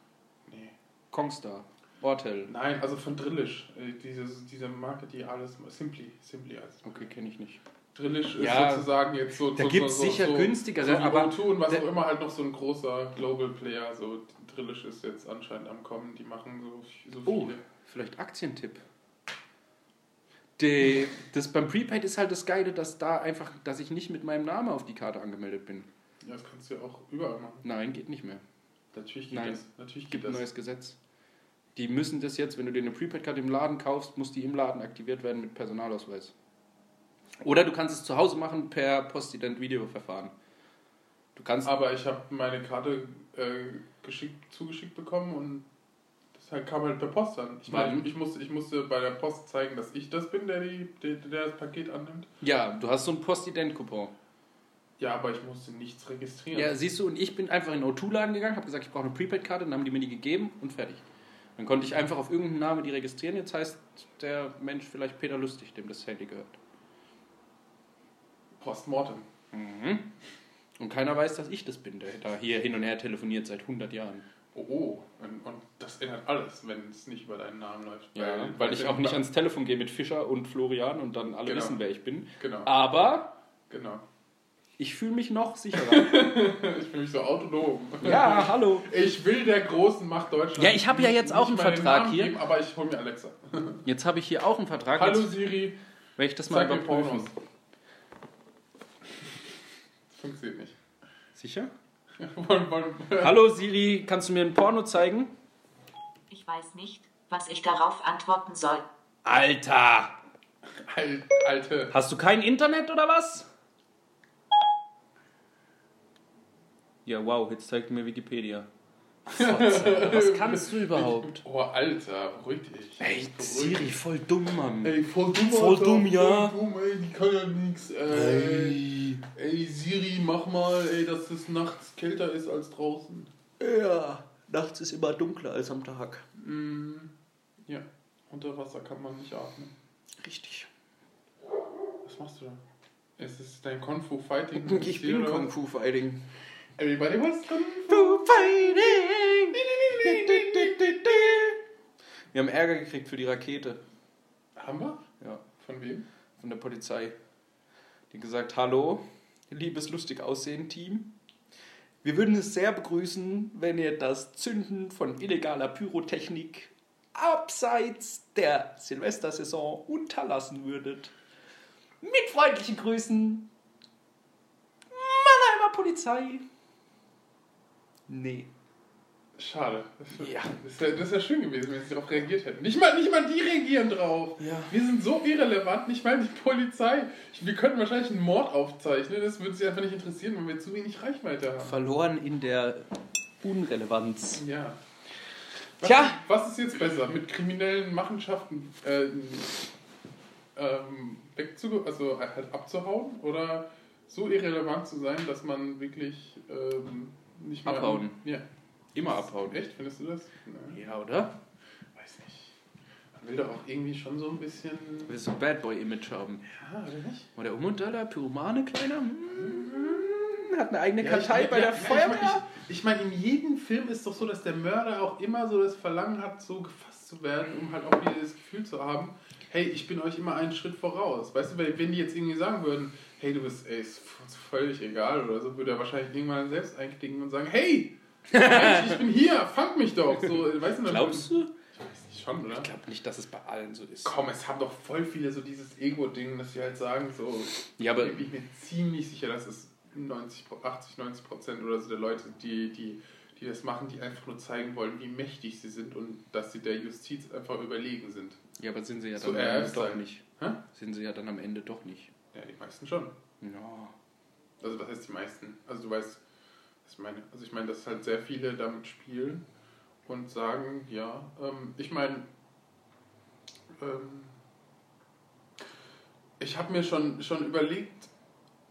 Nee. Kongstar, Ortel. Nein, also von Drillisch. Äh, Dieses, diese Marke, die alles. Simply. Simply heißt es. Okay, kenne ich nicht. Drillisch ist Ja, sozusagen jetzt so. da so, gibt's so, so, sicher so, günstigere, so aber O2 und was auch immer halt noch so ein großer Global Player. So Drillisch ist jetzt anscheinend am Kommen. Die machen so, so Oh, viele. vielleicht Aktientipp. Die, das beim Prepaid ist halt das Geile, dass da einfach, dass ich nicht mit meinem Namen auf die Karte angemeldet bin. Ja, das kannst du ja auch überall machen. Nein, geht nicht mehr. Natürlich geht Nein, das. Natürlich geht Gibt ein das. neues Gesetz. Die müssen das jetzt, wenn du dir eine Prepaid-Karte im Laden kaufst, muss die im Laden aktiviert werden mit Personalausweis. Oder du kannst es zu Hause machen per Postident-Videoverfahren. Du kannst. Aber ich habe meine Karte äh, geschickt, zugeschickt bekommen und das halt kam halt per Post an. Ich meine, Wann? ich musste, ich musste bei der Post zeigen, dass ich das bin, der, die, der, der das Paket annimmt. Ja, du hast so einen Postident-Coupon. Ja, aber ich musste nichts registrieren. Ja, siehst du, und ich bin einfach in den O2-Laden gegangen, habe gesagt, ich brauche eine Prepaid-Karte, dann haben die mir die gegeben und fertig. Dann konnte ich einfach auf irgendeinen Namen die registrieren. Jetzt heißt der Mensch vielleicht Peter Lustig, dem das Handy gehört. Postmortem. Mhm. Und keiner weiß, dass ich das bin, der da hier hin und her telefoniert seit 100 Jahren. Oh, oh. Und, und das ändert alles, wenn es nicht über deinen Namen läuft. Ja, weil ich auch nicht ans Telefon gehe mit Fischer und Florian und dann alle Genau. wissen, wer ich bin. Genau, Aber genau. ich fühle mich noch sicherer. Ich fühle mich so autonom. ja, hallo. Ich will der großen Macht Deutschland. Ja, ich habe ja jetzt auch einen Vertrag hier. Geben, aber ich hole mir Alexa. Jetzt habe ich hier auch einen Vertrag. Hallo Jetzt Siri, werde ich das mal sag mir überprüfen. Pornos. Funktioniert nicht. Sicher? Hallo Siri, kannst du mir ein Porno zeigen? Ich weiß nicht, was ich darauf antworten soll. Alter! Al- Alte. Hast du kein Internet oder was? Ja, wow, jetzt zeigt mir Wikipedia. Fotze, was kannst du überhaupt? Oh, Alter, beruhig dich. Ey, Siri, voll dumm, Mann. Ey, voll dumm, Voll Alter, dumm, ja. Voll dumm, ey, die kann ja nix. Ey. ey, Siri, mach mal, ey, dass es nachts kälter ist als draußen. Ja, nachts ist immer dunkler als am Tag. Mm, ja, unter Wasser kann man nicht atmen. Richtig. Was machst du da? Es ist dein Kung Fu Fighting. Ich bin Kung Fu Fighting. Everybody was Kung Fu. Fighting! Wir haben Ärger gekriegt für die Rakete. Haben wir? Ja, Von wem? von der Polizei. Die gesagt, hallo, liebes lustig aussehen Team. Wir würden es sehr begrüßen, wenn ihr das Zünden von illegaler Pyrotechnik abseits der Silvestersaison unterlassen würdet. Mit freundlichen Grüßen, Mannheimer Polizei. Nee. Schade. Das Ja. Wäre das wär schön gewesen, wenn sie darauf reagiert hätten. Nicht mal, nicht mal die reagieren drauf. Ja. Wir sind so irrelevant, nicht mal die Polizei. Wir könnten wahrscheinlich einen Mord aufzeichnen, das würde sie einfach nicht interessieren, weil wir zu wenig Reichweite haben. Verloren in der Unrelevanz. Ja. Was, Tja. Was ist jetzt besser? Mit kriminellen Machenschaften äh, ähm, wegzu, also halt abzuhauen oder so irrelevant zu sein, dass man wirklich ähm, nicht mehr. Abhauen. Ja. Immer abhauen. Echt? Findest du das? Nein. Ja, oder? Weiß nicht. Man will doch auch irgendwie schon so ein bisschen. Willst du ein Bad Boy Image haben? Ja, oder nicht? War der Pyromane, kleiner? Hm, hat eine eigene Ja, Kartei ich- bei ja, der ja, Feuerwehr. Ich meine, ich, mein, in jedem Film ist doch so, dass der Mörder auch immer so das Verlangen hat, so gefasst zu werden, um halt auch wieder das Gefühl zu haben, hey, ich bin euch immer einen Schritt voraus. Weißt du, weil wenn die jetzt irgendwie sagen würden, hey, du bist, ey, ist uns völlig egal oder so, würde er wahrscheinlich irgendwann selbst einklicken und sagen, hey, ich bin hier, fangt mich doch. So, weißt du, Glaubst du? Ich weiß nicht schon, oder? Ich glaube nicht, dass es bei allen so ist. Komm, es haben doch voll viele so dieses Ego-Ding, dass sie halt sagen, so, Ja, aber- ich bin mir ziemlich sicher, dass es 90, 80, 90 Prozent oder so der Leute, die, die, die das machen, die einfach nur zeigen wollen, wie mächtig sie sind und dass sie der Justiz einfach überlegen sind. Ja, aber sind sie ja So dann am Ende doch sein. nicht. Hä? Sind sie ja dann am Ende doch nicht. Ja, die meisten schon. Ja. Also was heißt die meisten? Also du weißt, was ich meine. Also ich meine, dass halt sehr viele damit spielen und sagen, ja, ähm, ich meine, ähm, ich habe mir schon, schon überlegt,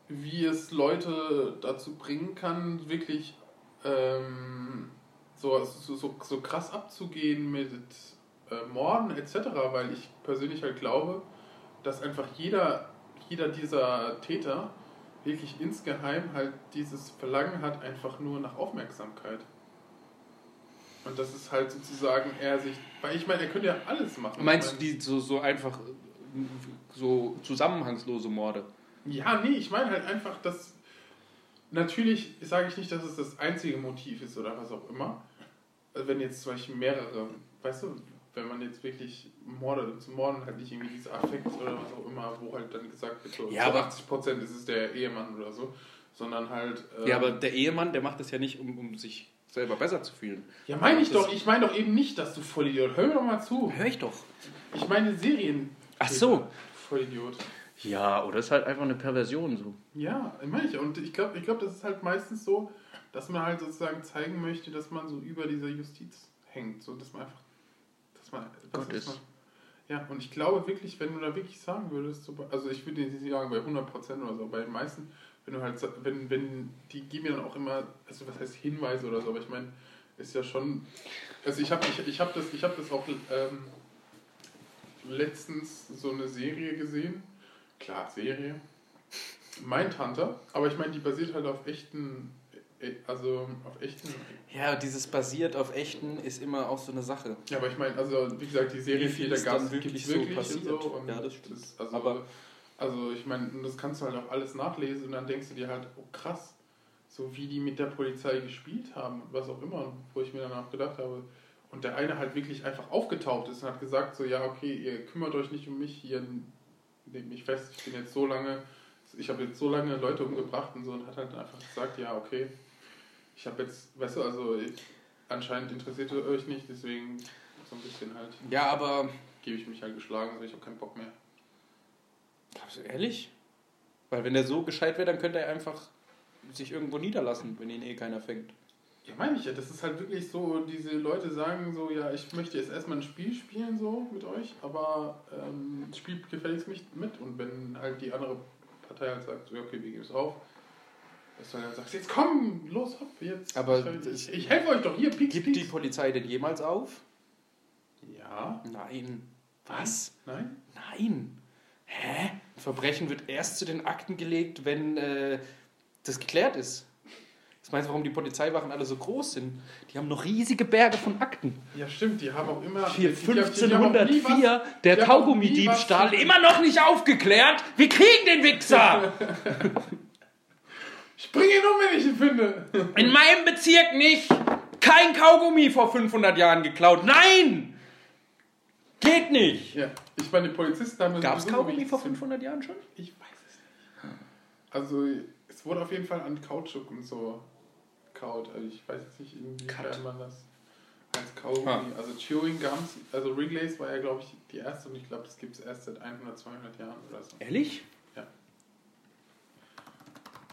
wie es Leute dazu bringen kann, wirklich ähm, so, so, so, so krass abzugehen mit äh, Morden etc., weil ich persönlich halt glaube, dass einfach jeder, jeder dieser Täter wirklich insgeheim halt dieses Verlangen hat, einfach nur nach Aufmerksamkeit. Und das ist halt sozusagen er sich, weil ich meine, er könnte ja alles machen. Meinst ich du die so, so einfach so zusammenhangslose Morde? Ja, nee, ich meine halt einfach, dass natürlich sage ich nicht, dass es das einzige Motiv ist oder was auch immer. Also wenn jetzt zum Beispiel mehrere, weißt du, wenn man jetzt wirklich Morde zum Morden halt nicht irgendwie dieser Affekt oder was auch immer, wo halt dann gesagt wird, so Ja, zu aber- 80 Prozent ist es der Ehemann oder so, sondern halt. ähm, Ja, aber der Ehemann, der macht das ja nicht, um, um sich selber besser zu fühlen. Ja, meine ich doch. Ich meine doch eben nicht, dass du Vollidiot. Hör mir doch mal zu. Hör ich doch. Ich meine Serien. Ach so. Vollidiot. Ja, oder ist halt einfach eine Perversion so. Ja, meine ich. Und ich glaube, ich glaub, das ist halt meistens so, dass man halt sozusagen zeigen möchte, dass man so über dieser Justiz hängt. So, dass man einfach. Man. Gott ist. Ja, und ich glaube wirklich, wenn du da wirklich sagen würdest, so, also ich würde nicht sagen bei 100% oder so, bei den meisten, wenn du halt, wenn, wenn, die geben mir dann auch immer, also was heißt Hinweise oder so, aber ich meine, ist ja schon, also ich habe ich, ich hab das, ich hab das auch ähm, letztens so eine Serie gesehen, klar, Serie, Mindhunter, aber ich meine, die basiert halt auf echten, also auf echten, Ja, dieses basiert auf echten ist immer auch so eine Sache. ja, aber ich meine, also wie gesagt, die Serie viel der Gast wirklich so wirklich passiert? und so. Und Ja, das stimmt. also, Aber- also ich meine, das kannst du halt auch alles nachlesen und dann denkst du dir halt, oh krass, so wie die mit der Polizei gespielt haben, was auch immer, und wo ich mir dann auch gedacht habe, und der eine halt wirklich einfach aufgetaucht ist und hat gesagt, so ja, okay, ihr kümmert euch nicht um mich, hier nehmt mich fest, ich bin jetzt so lange, ich habe jetzt so lange Leute umgebracht und so und hat halt einfach gesagt, ja, okay, ich habe jetzt, weißt du, also ich, anscheinend interessiert ihr euch nicht, deswegen so ein bisschen halt Ja, aber. gebe ich mich halt geschlagen, so ich habe keinen Bock mehr. Glaubst du ehrlich? Weil wenn der so gescheit wäre, dann könnte er einfach sich irgendwo niederlassen, wenn ihn eh keiner fängt. Ja, meine ich ja, das ist halt wirklich so, diese Leute sagen so, ja, ich möchte jetzt erstmal ein Spiel spielen so mit euch, aber ähm, das Spiel gefälligst mich mit und wenn halt die andere Partei halt sagt, so, ja, okay, wir geben es auf, dass du dann sagst, jetzt komm, los, hopp, jetzt. Aber ich, ich, ich helfe euch doch, hier, pieks, Gibt die pieks. Polizei denn jemals auf? Ja. Nein. Was? Nein? Nein. Hä? Verbrechen wird erst zu den Akten gelegt, wenn äh, das geklärt ist. Das meinst du, warum die Polizeiwachen alle so groß sind? Die haben noch riesige Berge von Akten. Ja, stimmt, die haben auch immer... Hier die- die- die haben auch nie 1504, was- der die was- immer noch nicht aufgeklärt. Wir kriegen den Wichser! Ich bringe ihn um, wenn ich ihn finde. In meinem Bezirk nicht. Kein Kaugummi vor 500 Jahren geklaut. Nein! Geht nicht. Ja, ich meine, die Polizisten haben... Gab es Kaugummi vor zu- 500 Jahren schon? Ich weiß es nicht. Also, es wurde auf jeden Fall an Kautschuk und so kaut. Also, ich weiß jetzt nicht, inwiefern man das als Kaugummi. Ah. Also, Chewing Gums, also Wrigley's war ja, glaube ich, die erste und ich glaube, das gibt es erst seit 100, 200 Jahren oder so. Ehrlich?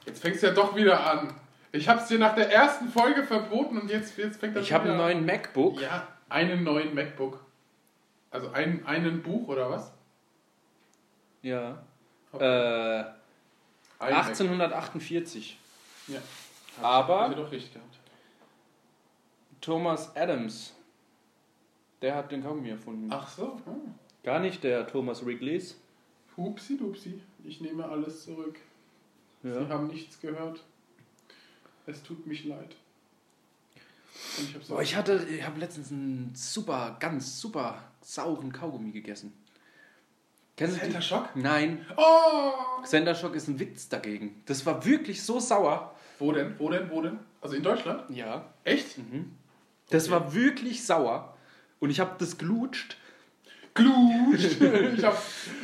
Jetzt fängst du ja doch wieder an. Ich habe es dir nach der ersten Folge verboten und jetzt, jetzt fängt das Ich schon habe einen neuen MacBook. an. Ja, einen neuen MacBook. Also ein, einen Buch oder was? Ja. Okay. Äh, Ein 1848. Mac. Ja. Aber- Hab ich doch richtig gehabt. Thomas Adams. Der hat den Kaugummi erfunden. Ach so. Hm. Gar nicht der Thomas Wrigley's. Hupsi dupsi. Ich nehme alles zurück. Sie Ja. haben nichts gehört. Es tut mich leid. Boah, ich hatte, ich habe letztens einen super, ganz super sauren Kaugummi gegessen. Kennst du Center? Shock? Nein. Oh! Center Shock ist ein Witz dagegen. Das war wirklich so sauer. Wo denn? Wo denn? Wo denn? Also in Deutschland? Ja. Echt? Das war wirklich sauer. Und ich habe das gelutscht. Glutscht! ich, hab,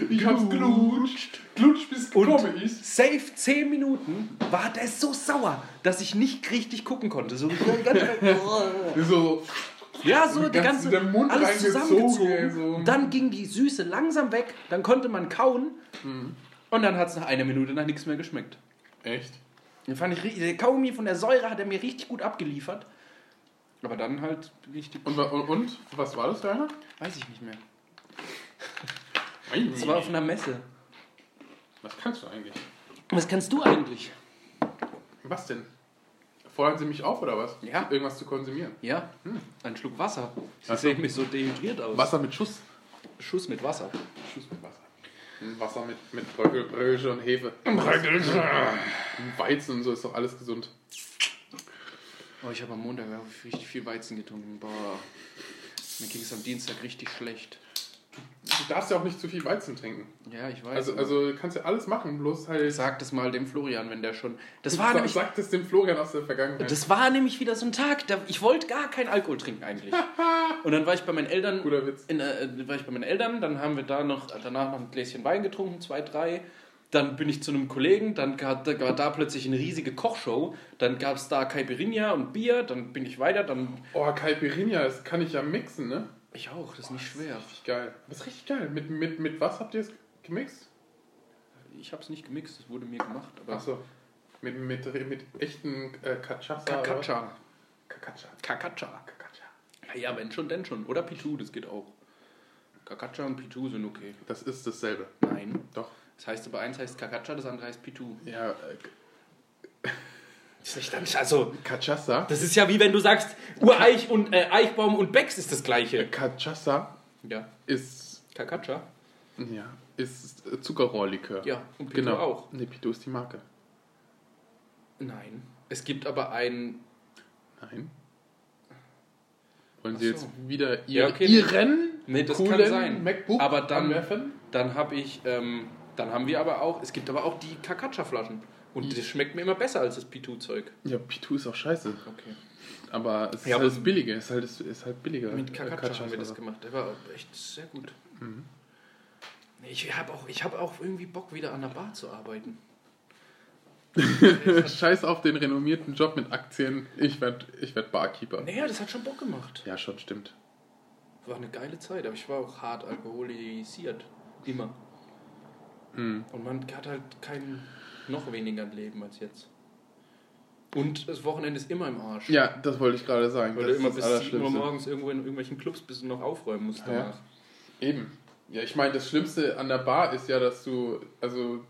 ich hab's glutscht. Glutscht bis gekommen ist. safe 10 Minuten war der so sauer, dass ich nicht richtig gucken konnte. So, So, ja, so die Ganz ganze, den Mund alles zusammengezogen. so. Dann ging die Süße langsam weg, dann konnte man kauen und dann hat es nach einer Minute nach nichts mehr geschmeckt. echt? Den fand ich richtig, der Kaugummi von der Säure hat er mir richtig gut abgeliefert. Aber dann halt richtig, Und, und, und? Was war das einer? weiß ich nicht mehr. Das war auf einer Messe. Was kannst du eigentlich? Was kannst du eigentlich? Was denn? Fordern sie mich auf oder was? Ja. Irgendwas zu konsumieren. Ja, ein Schluck Wasser. Sie sehen mich so dehydriert aus. Wasser mit Schuss. Schuss mit Wasser. Schuss mit Wasser. Ein Wasser mit, mit Bröckel, Brösche und Hefe. Und Weizen und so ist doch alles gesund. Oh, ich habe am Montag richtig viel Weizen getrunken. Boah. Mir ging es am Dienstag richtig schlecht. Du darfst ja auch nicht zu viel Weizen trinken. Ja, ich weiß. Also, also du kannst ja alles machen, bloß halt. Sag das mal dem Florian, wenn der schon. Das war Sa- nämlich. Sagt es dem Florian aus der Vergangenheit. Das war nämlich wieder so ein Tag, da, ich wollte gar keinen Alkohol trinken eigentlich. Und dann war ich bei meinen Eltern. Guter Witz. In, äh, war ich bei meinen Eltern, dann haben wir da noch danach noch ein Gläschen Wein getrunken, zwei, drei. Dann bin ich zu einem Kollegen, dann gab, da war da plötzlich eine riesige Kochshow. Dann gab es da Caipirinha und Bier, dann bin ich weiter, dann. Oh, Caipirinha, das kann ich ja mixen, ne? Ich auch, das ist nicht schwer. Richtig geil. Das ist richtig geil. Mit, mit, mit was habt ihr es gemixt? Ich habe es nicht gemixt, es wurde mir gemacht. Aber Achso. Mit, mit, mit echten äh, was? Kakacha. Cacacha. Kakacha. Cacacha. Ja, wenn schon, denn schon. Oder Pitu, das geht auch. Kakacha und Pitu sind okay. Das ist dasselbe. Nein. Doch. Das heißt aber eins heißt Kakacha, das andere heißt Pitu. Ja, äh, Das ist nicht also, Cachaça. das ist ja wie wenn du sagst, Ureich und äh, Eichbaum und Becks ist das gleiche. Cachaça Ja. ist, Kakacha? ja, ist äh, Zuckerrohrlikör. Ja, und Pitu genau. auch. Nee, Pitu ist die Marke. Nein. Es gibt aber ein. Nein. Wollen Sie so. jetzt wieder Ja, ihr, okay. Ihren Nee, das coolen kann sein. MacBook Aber dann- anwerfen? Dann habe ich, ähm, dann haben wir aber auch, es gibt aber auch die Kakacha-Flaschen. Und das schmeckt mir immer besser als das Pitu-Zeug. Ja, Pitu ist auch scheiße. Okay. Aber es ist Ja, halt das Billige. Es ist halt, es ist halt billiger. Mit äh, Kakacha haben wir das gemacht. Der war echt sehr gut. Mhm. Ich habe auch, ich hab auch irgendwie Bock, wieder an der Bar zu arbeiten. Scheiß auf den renommierten Job mit Aktien. Ich werde ich werd Barkeeper. Naja, das hat schon Bock gemacht. Ja, schon, stimmt. War eine geile Zeit, aber ich war auch hart alkoholisiert. Immer. Mhm. Und man hat halt kein noch weniger Leben als jetzt. Und das Wochenende ist immer im Arsch. Ja, das wollte ich gerade sagen. Weil das du immer bis das 7 Uhr morgens irgendwo in irgendwelchen Clubs bist und noch aufräumen musst Ja. danach. Eben. Ja, ich meine, das Schlimmste an der Bar ist ja, dass du, also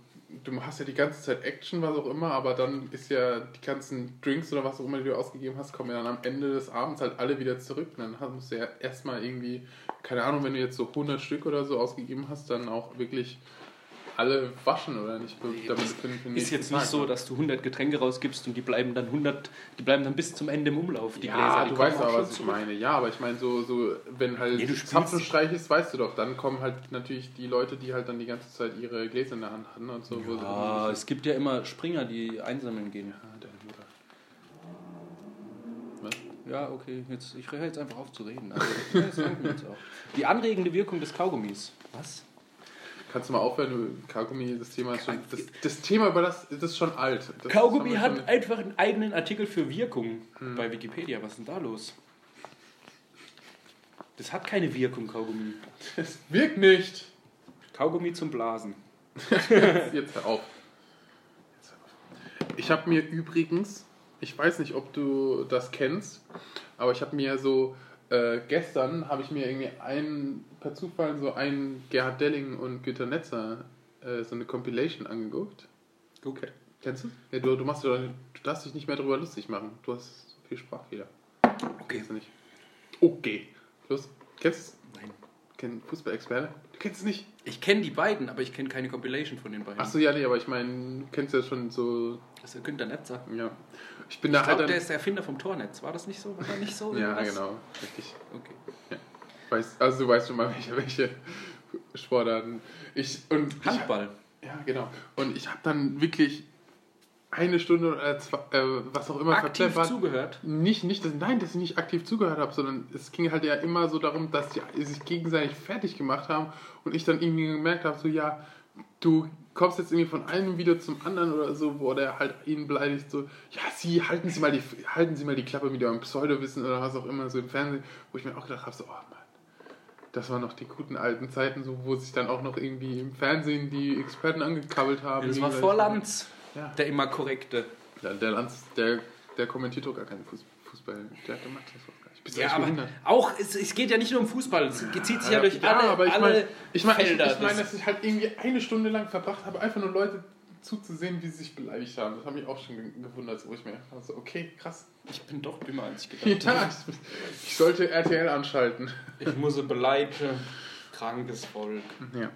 du hast ja die ganze Zeit Action, was auch immer, aber dann ist ja die ganzen Drinks oder was auch immer, die du ausgegeben hast, kommen ja dann am Ende des Abends halt alle wieder zurück. Und dann hast- musst du ja erstmal irgendwie, keine Ahnung, wenn du jetzt so 100 Stück oder so ausgegeben hast, dann auch wirklich alle waschen oder nicht? Ist jetzt nicht so, dass du 100 Getränke rausgibst und die bleiben dann 100, die bleiben dann bis zum Ende im Umlauf. Die ja, Gläser, die du weißt aber, was ich meine. Ja, aber ich meine, so, so, wenn halt Nee, Zapfenstreich ist, weißt du doch, dann kommen halt natürlich die Leute, die halt dann die ganze Zeit ihre Gläser in der Hand hatten und so. Ah, dann- es gibt ja immer Springer, die einsammeln gehen. Ja, deine Mutter. Was? Ja, okay, jetzt, ich höre jetzt einfach auf zu reden. Also, ja. Die anregende Wirkung des Kaugummis. Was? Kannst du mal aufhören, Kaugummi, das Thema ist schon. Das, das Thema über das, das ist schon alt. Das Kaugummi wir hat schon- einfach einen eigenen Artikel für Wirkung bei Wikipedia. Was ist denn da los? Das hat keine Wirkung, Kaugummi. Es wirkt nicht. Kaugummi zum Blasen. Jetzt hör auf. Jetzt hör auf. Ich habe mir übrigens, ich weiß nicht, ob du das kennst, aber ich habe mir so, äh, gestern habe ich mir irgendwie einen, per Zufall so einen Gerhard Delling und Günter Netzer, äh, so eine Compilation angeguckt. Okay. Kennst du? Ja, du, du, machst, du, du darfst dich nicht mehr darüber lustig machen. Du hast so viel Sprachfehler. Okay. Kennst du nicht? Okay. Los, kennst du Kenn Fußballexperte. Du kennst es nicht? Ich kenne die beiden, aber ich kenne keine Compilation von den beiden. Achso, ja, nee, aber ich meine, du kennst ja schon so, Das ist der Günther Netzer. ja. Ich bin Ich da halt glaube, dann... der ist der Erfinder vom Tornetz. War das nicht so? War er nicht so? ja, irgendwas? genau, richtig. Okay. Weiß, also du weißt schon mal, welche, welche Sportarten. Ich, und ich, Handball. Ja, genau. Und ich habe dann wirklich eine Stunde oder zwei, äh, was auch immer Aktiv verplempert. zugehört. Nicht, nicht, dass, nein, dass ich nicht aktiv zugehört habe, sondern es ging halt ja immer so darum, dass die sich gegenseitig fertig gemacht haben und ich dann irgendwie gemerkt habe, so ja, du kommst jetzt irgendwie von einem Video zum anderen oder so, wo der halt ihn beleidigt, so, ja, sie, halten Sie mal die, halten Sie mal die Klappe mit Ihrem Pseudowissen oder was auch immer, so im Fernsehen, wo ich mir auch gedacht habe, so, oh Mann, das waren noch die guten alten Zeiten, so, wo sich dann auch noch irgendwie im Fernsehen die Experten angekabbelt haben. Das war vor Lanz. Ja. Der immer korrekte. Ja, der Lanz, der, der kommentiert doch gar keinen Fuß- Fußball. Der, der macht das auch gar nicht. Bist Ja, aber behindert? auch, es, es geht ja nicht nur um Fußball, es zieht sich ja, durch ja, alle, aber ich alle meine, ich meine, ich, Felder. ich meine, Das- dass ich halt irgendwie eine Stunde lang verbracht habe, einfach nur Leute zuzusehen, wie sie sich beleidigt haben. Das hat mich auch schon ge- gewundert, wo ich mir dachte, so, okay, krass. ich bin doch dümmer, als ich gedacht Ja, habe. ich, ich sollte RTL anschalten. Ich muss beleidigen. Krankes Volk. Ja.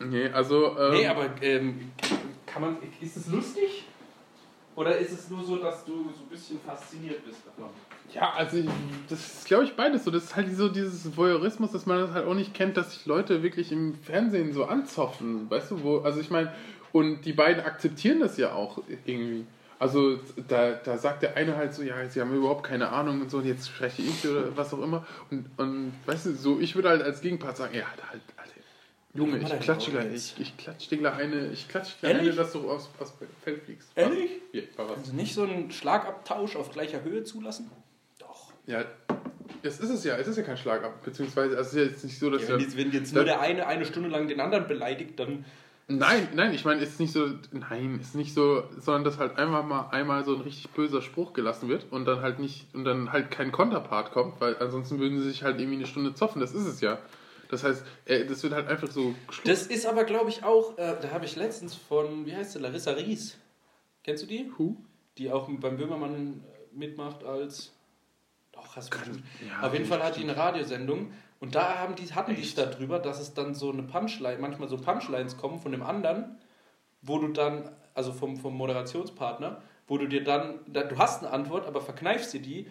Nee, also. Ähm, Nee, aber ähm, kann man, ist es lustig? Oder ist es nur so, dass du so ein bisschen fasziniert bist davon? Ja, also ich, das ist, glaube ich, beides so. Das ist halt so dieses Voyeurismus, dass man das halt auch nicht kennt, dass sich Leute wirklich im Fernsehen so anzoffen. Weißt du, wo, also ich meine, und die beiden akzeptieren das ja auch irgendwie. Also da, da sagt der eine halt so, ja, sie haben überhaupt keine Ahnung und so, und jetzt spreche ich oder was auch immer. Und, und weißt du, so, ich würde halt als Gegenpart sagen, ja, halt, Junge, ich klatsche gleich, ich, ich klatsche dir gleich eine, ich klatsche dir eine, dass du aufs, aufs Feld fliegst. Ehrlich? Ja, was. Also nicht so einen Schlagabtausch auf gleicher Höhe zulassen? Doch. Ja, das ist es ja. Es ist ja kein Schlagab. Beziehungsweise, es ist ja jetzt nicht so, dass Ja, wenn, jetzt, wenn jetzt nur der eine eine Stunde lang den anderen beleidigt, dann Nein, nein, ich meine, es ist nicht so. Nein, es ist nicht so, sondern dass halt einmal mal einmal so ein richtig böser Spruch gelassen wird und dann halt nicht und dann halt kein Konterpart kommt, weil ansonsten würden sie sich halt irgendwie eine Stunde zoffen. Das ist es ja. Das heißt, äh, das wird halt einfach so Das ist aber, glaube ich, auch, äh, da habe ich letztens von, wie heißt sie, Larissa Ries. Kennst du die? Who? Die auch beim Böhmermann äh, mitmacht als. Doch, hast du bestimmt. ja, Auf jeden Fall hat die eine Radiosendung und da haben die, hatten die es darüber, dass es dann so eine Punchline, manchmal so Punchlines kommen von dem anderen, wo du dann, also vom, vom Moderationspartner, wo du dir dann, da, du hast eine Antwort, aber verkneifst dir die,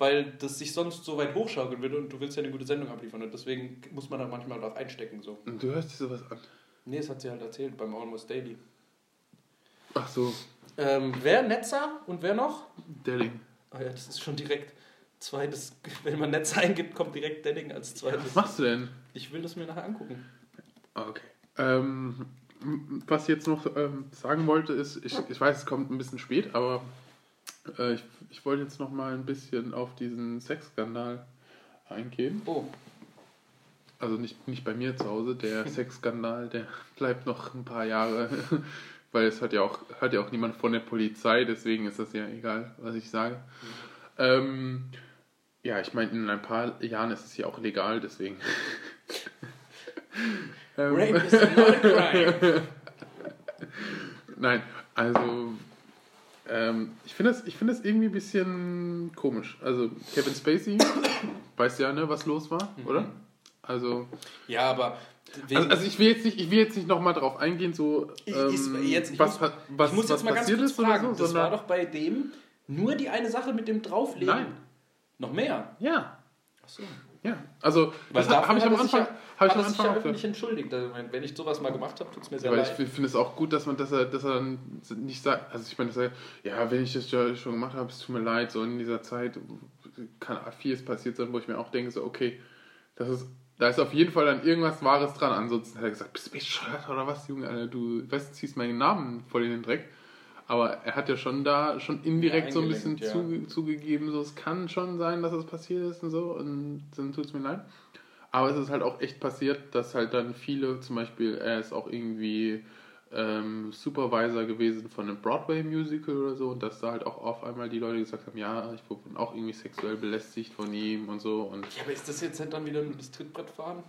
weil das sich sonst so weit hochschaukeln würde und du willst ja eine gute Sendung abliefern und deswegen muss man da manchmal darauf einstecken. So. Und du hörst dir sowas an. Nee, das hat sie halt erzählt beim Almost Daily. Ach so, Ähm, wer Netzer und wer noch? Delling. Ah ja, das ist schon direkt zweites. Wenn man Netzer eingibt, kommt direkt Denning als Was zweites. machst du denn? Ich will das mir nachher angucken. Ah, Okay. Ähm, was ich jetzt noch ähm, sagen wollte, ist, ich, ich weiß, es kommt ein bisschen spät, aber äh, ich, ich wollte jetzt noch mal ein bisschen auf diesen Sexskandal eingehen. Oh, Also nicht, nicht bei mir zu Hause, der Sexskandal, der bleibt noch ein paar Jahre, weil es hat ja auch, hört ja auch niemand von der Polizei, deswegen ist das ja egal, was ich sage. Ähm, ja, ich meine, in ein paar Jahren ist es ja auch legal, deswegen. Rape is not a crime. Nein, also ähm, ich finde das, ich find das irgendwie ein bisschen komisch. Also Kevin Spacey, weiß ja, ne, was los war, oder? Also, Ja, aber. also, also ich will jetzt nicht, ich will jetzt nicht nochmal drauf eingehen, so Ich- ähm, ist- jetzt- ich was, muss- was, ich muss was jetzt mal ganz kurz fragen. so, das war doch bei dem nur die eine Sache mit dem Drauflegen. Nein. Noch mehr. ja, Achso. Ja. Also Weil das habe ich am Anfang, ja- habe ich am ja Anfang auch öffentlich entschuldigt. Also, wenn ich sowas mal gemacht habe, tut es mir sehr Weil leid. ich finde es auch gut, dass man, dass er, dass er dann nicht sagt, also ich meine, dass er, ja, wenn ich das ja schon gemacht habe, es tut mir leid, so in dieser Zeit kann vieles passiert sein, wo ich mir auch denke, so, okay, das ist, da ist auf jeden Fall dann irgendwas Wahres dran. Ansonsten hat er gesagt, bist du bescheuert oder was, Junge, Alter, du weißt, ziehst meinen Namen voll in den Dreck. Aber er hat ja schon da, schon indirekt Ja, so ein bisschen eingelenkt, zuge- zugegeben, so, es kann schon sein, dass es passiert ist und so, und dann tut es mir leid. Aber es ist halt auch echt passiert, dass halt dann viele, zum Beispiel, er ist auch irgendwie ähm, Supervisor gewesen von einem Broadway-Musical oder so und dass da halt auch auf einmal die Leute gesagt haben, ja, ich wurde auch irgendwie sexuell belästigt von ihm und so und Ja, aber ist das jetzt halt dann wieder das Trittbrettfahren?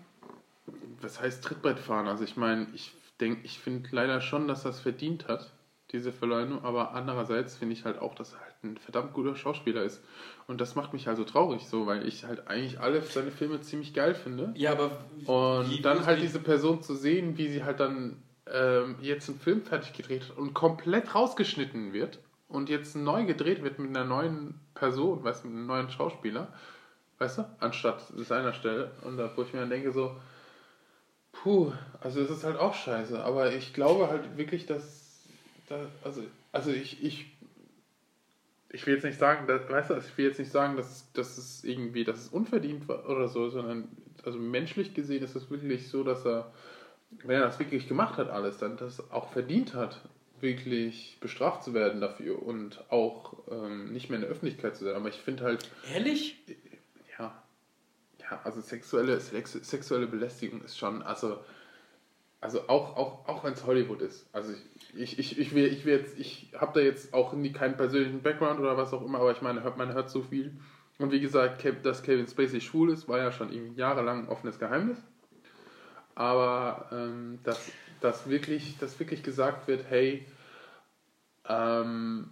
was heißt Trittbrettfahren? Also ich meine, ich denke, ich finde leider schon, dass das verdient hat, diese Verleumdung, aber andererseits finde ich halt auch, dass er halt ein verdammt guter Schauspieler ist. Und das macht mich halt so traurig, so, weil ich halt eigentlich alle seine Filme ziemlich geil finde. Ja, aber Und wie- dann wie- halt diese Person zu sehen, wie sie halt dann ähm, jetzt einen Film fertig gedreht hat und komplett rausgeschnitten wird und jetzt neu gedreht wird mit einer neuen Person, weißt du, mit einem neuen Schauspieler, weißt du, anstatt seiner Stelle. Und da, wo ich mir dann denke, so, puh, also es ist halt auch scheiße, aber ich glaube halt wirklich, dass, da, also, also ich, ich, ich will jetzt nicht sagen, dass, weißt du, ich will jetzt nicht sagen, dass, dass es irgendwie, dass es unverdient war oder so, sondern also menschlich gesehen ist es wirklich so, dass er, wenn er das wirklich gemacht hat alles, dann das auch verdient hat, wirklich bestraft zu werden dafür und auch ähm, nicht mehr in der Öffentlichkeit zu sein. Aber ich finde halt, ehrlich? ja, ja, also sexuelle, sex, sexuelle Belästigung ist schon, also, also auch, auch, auch wenn es Hollywood ist. Also ich, ich, ich will, ich will jetzt, ich habe da jetzt auch nie keinen persönlichen Background oder was auch immer, aber ich meine, hört, man hört so viel. Und wie gesagt, dass Kevin Spacey schwul ist, war ja schon jahrelang ein offenes Geheimnis. Aber ähm, dass, dass, wirklich, dass wirklich gesagt wird, hey, ähm,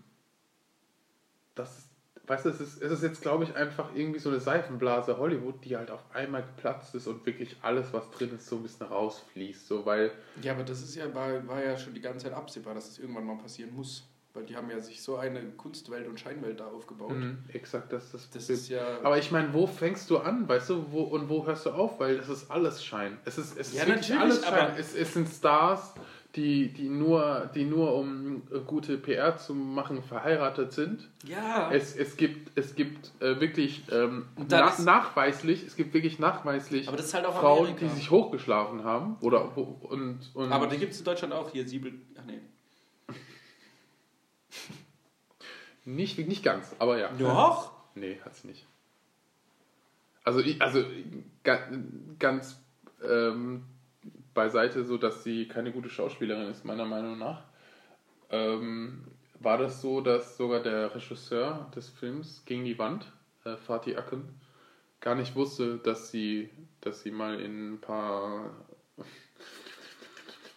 das, weißt du, es ist, es ist jetzt, glaube ich, einfach irgendwie so eine Seifenblase Hollywood, die halt auf einmal geplatzt ist und wirklich alles, was drin ist, so ein bisschen rausfließt. So, weil, Ja, aber das ist ja, war, war ja schon die ganze Zeit absehbar, dass es irgendwann mal passieren muss. Weil die haben ja sich so eine Kunstwelt und Scheinwelt da aufgebaut. mh, exakt, das, das, Das ist ja. Aber ich meine, wo fängst du an, weißt du, wo und wo hörst du auf? Weil es ist alles Schein. Es ist, es ist Ja, natürlich, alles Schein. Es, es sind Stars, die, die, nur, die nur um äh, gute PR zu machen verheiratet sind. ja. Es, es gibt, es gibt äh, wirklich ähm, na, nachweislich, es gibt wirklich nachweislich aber das ist halt auch Frauen, Amerika. die sich hochgeschlafen haben. Oder und, und aber die gibt es in Deutschland auch hier. Siebel. Ach nee. nicht, nicht ganz, aber ja. Doch! Nee, hat sie nicht. Also, also ga, ganz ähm, beiseite, so dass sie keine gute Schauspielerin ist, meiner Meinung nach. Ähm, war das so, dass sogar der Regisseur des Films gegen die Wand, äh, Fatih Akin, gar nicht wusste, dass sie, dass sie mal in ein paar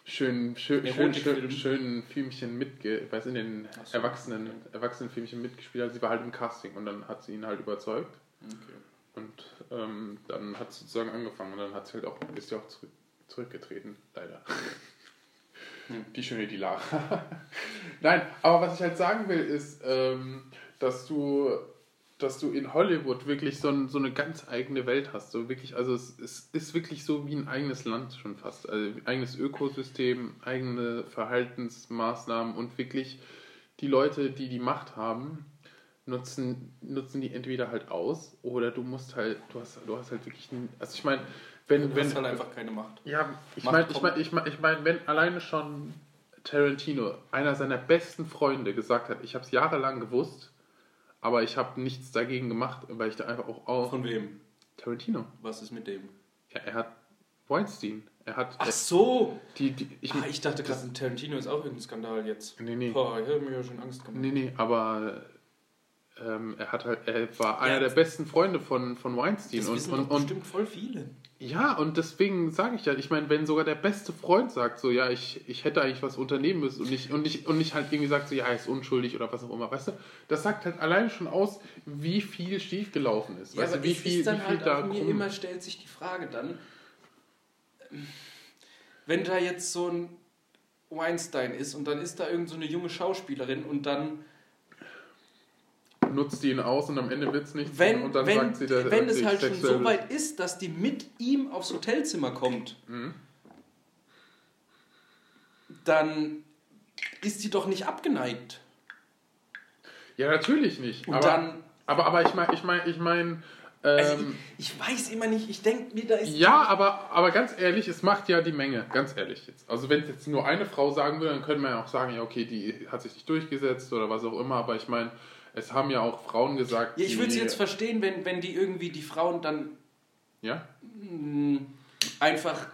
schönen, schön, schön, schön, schönen Filmchen mitge, weiß in den so, Erwachsenen, Erwachsenenfilmchen mitgespielt hat. Sie war halt im Casting und dann hat sie ihn halt überzeugt. Okay. Und ähm, dann hat es sozusagen angefangen und dann hat sie halt auch, ist sie auch zurück, zurückgetreten, leider. Hm. Die schöne die Lara. Nein, aber was ich halt sagen will, ist, ähm, dass du dass du in Hollywood wirklich so, ein, so eine ganz eigene Welt hast. So wirklich, also es, es ist wirklich so wie ein eigenes Land schon fast. Also eigenes Ökosystem, eigene Verhaltensmaßnahmen und wirklich die Leute, die die Macht haben, nutzen, nutzen die entweder halt aus oder du musst halt, du hast, du hast halt wirklich, ein, also ich meine, wenn, Du wenn, hast halt einfach keine Macht. ja, ich meine, ich meine, ich mein, ich mein, wenn alleine schon Tarantino, einer seiner besten Freunde, gesagt hat, ich habe es jahrelang gewusst, aber ich habe nichts dagegen gemacht, weil ich da einfach auch, auch Von wem? Tarantino. Was ist mit dem? Ja, er hat Weinstein. Er hat Ach so! die, die ich, Ah, ich dachte gerade, Tarantino ist auch irgendein Skandal jetzt. nee, nee, Boah, ich habe mir ja schon Angst gemacht. nee, nee, aber ähm, er hat halt, er war einer Ja. der besten Freunde von, von Weinstein Das und, wissen und, und bestimmt voll viele. Ja, und deswegen sage ich ja, ich meine, wenn sogar der beste Freund sagt, so, ja, ich, ich hätte eigentlich was unternehmen müssen und nicht, und, nicht, und nicht halt irgendwie sagt, so, ja, er ist unschuldig oder was auch immer, weißt du, das sagt halt alleine schon aus, wie viel schiefgelaufen ist. weißt du, wie viel, ist dann wie viel halt da auch mir immer stellt sich die Frage dann, wenn da jetzt so ein Weinstein ist und dann ist da irgend so eine junge Schauspielerin und dann, nutzt die ihn aus und am Ende wird es nichts wenn, und dann wenn, sagt sie, dass wenn es halt schon so weit ist, dass die mit ihm aufs Hotelzimmer kommt, Mhm. dann ist sie doch nicht abgeneigt. Ja, natürlich nicht. Und aber, dann, aber, aber ich meine, ich meine, ich meine, also ähm, ich, ich weiß immer nicht, ich denke mir, da ist... Ja, aber, aber ganz ehrlich, es macht ja die Menge, ganz ehrlich jetzt. Also wenn es jetzt nur eine Frau sagen würde, dann könnte man ja auch sagen, ja okay, die hat sich nicht durchgesetzt oder was auch immer, aber ich meine, es haben ja auch Frauen gesagt, Ja, ich würde es jetzt verstehen, wenn, wenn die irgendwie die Frauen dann Ja? mh, einfach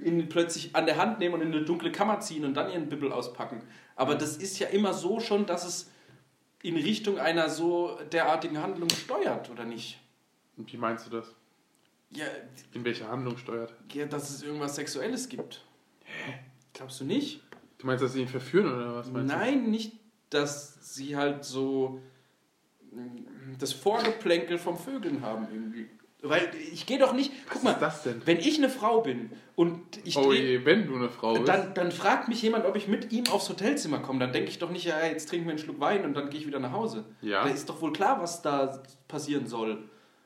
in, plötzlich an der Hand nehmen und in eine dunkle Kammer ziehen und dann ihren Bibbel auspacken. Aber das ist ja immer so schon, dass es in Richtung einer so derartigen Handlung steuert, oder nicht? Und Wie meinst du das? Ja, In welche Handlung steuert? ja dass es irgendwas Sexuelles gibt. Glaubst du nicht? Du meinst, dass sie ihn verführen oder was meinst Nein, nicht, dass sie halt so das Vorgeplänkel vom Vögeln haben irgendwie. Weil ich gehe doch nicht. Guck Was mal, ist das denn? wenn ich eine Frau bin und ich? Oh dreh- je, wenn du eine Frau bist. dann, dann fragt mich jemand, ob ich mit ihm aufs Hotelzimmer komme. Dann denke ich doch nicht, ja, jetzt trinken wir einen Schluck Wein und dann gehe ich wieder nach Hause. Ja. Da ist doch wohl klar, was da passieren soll.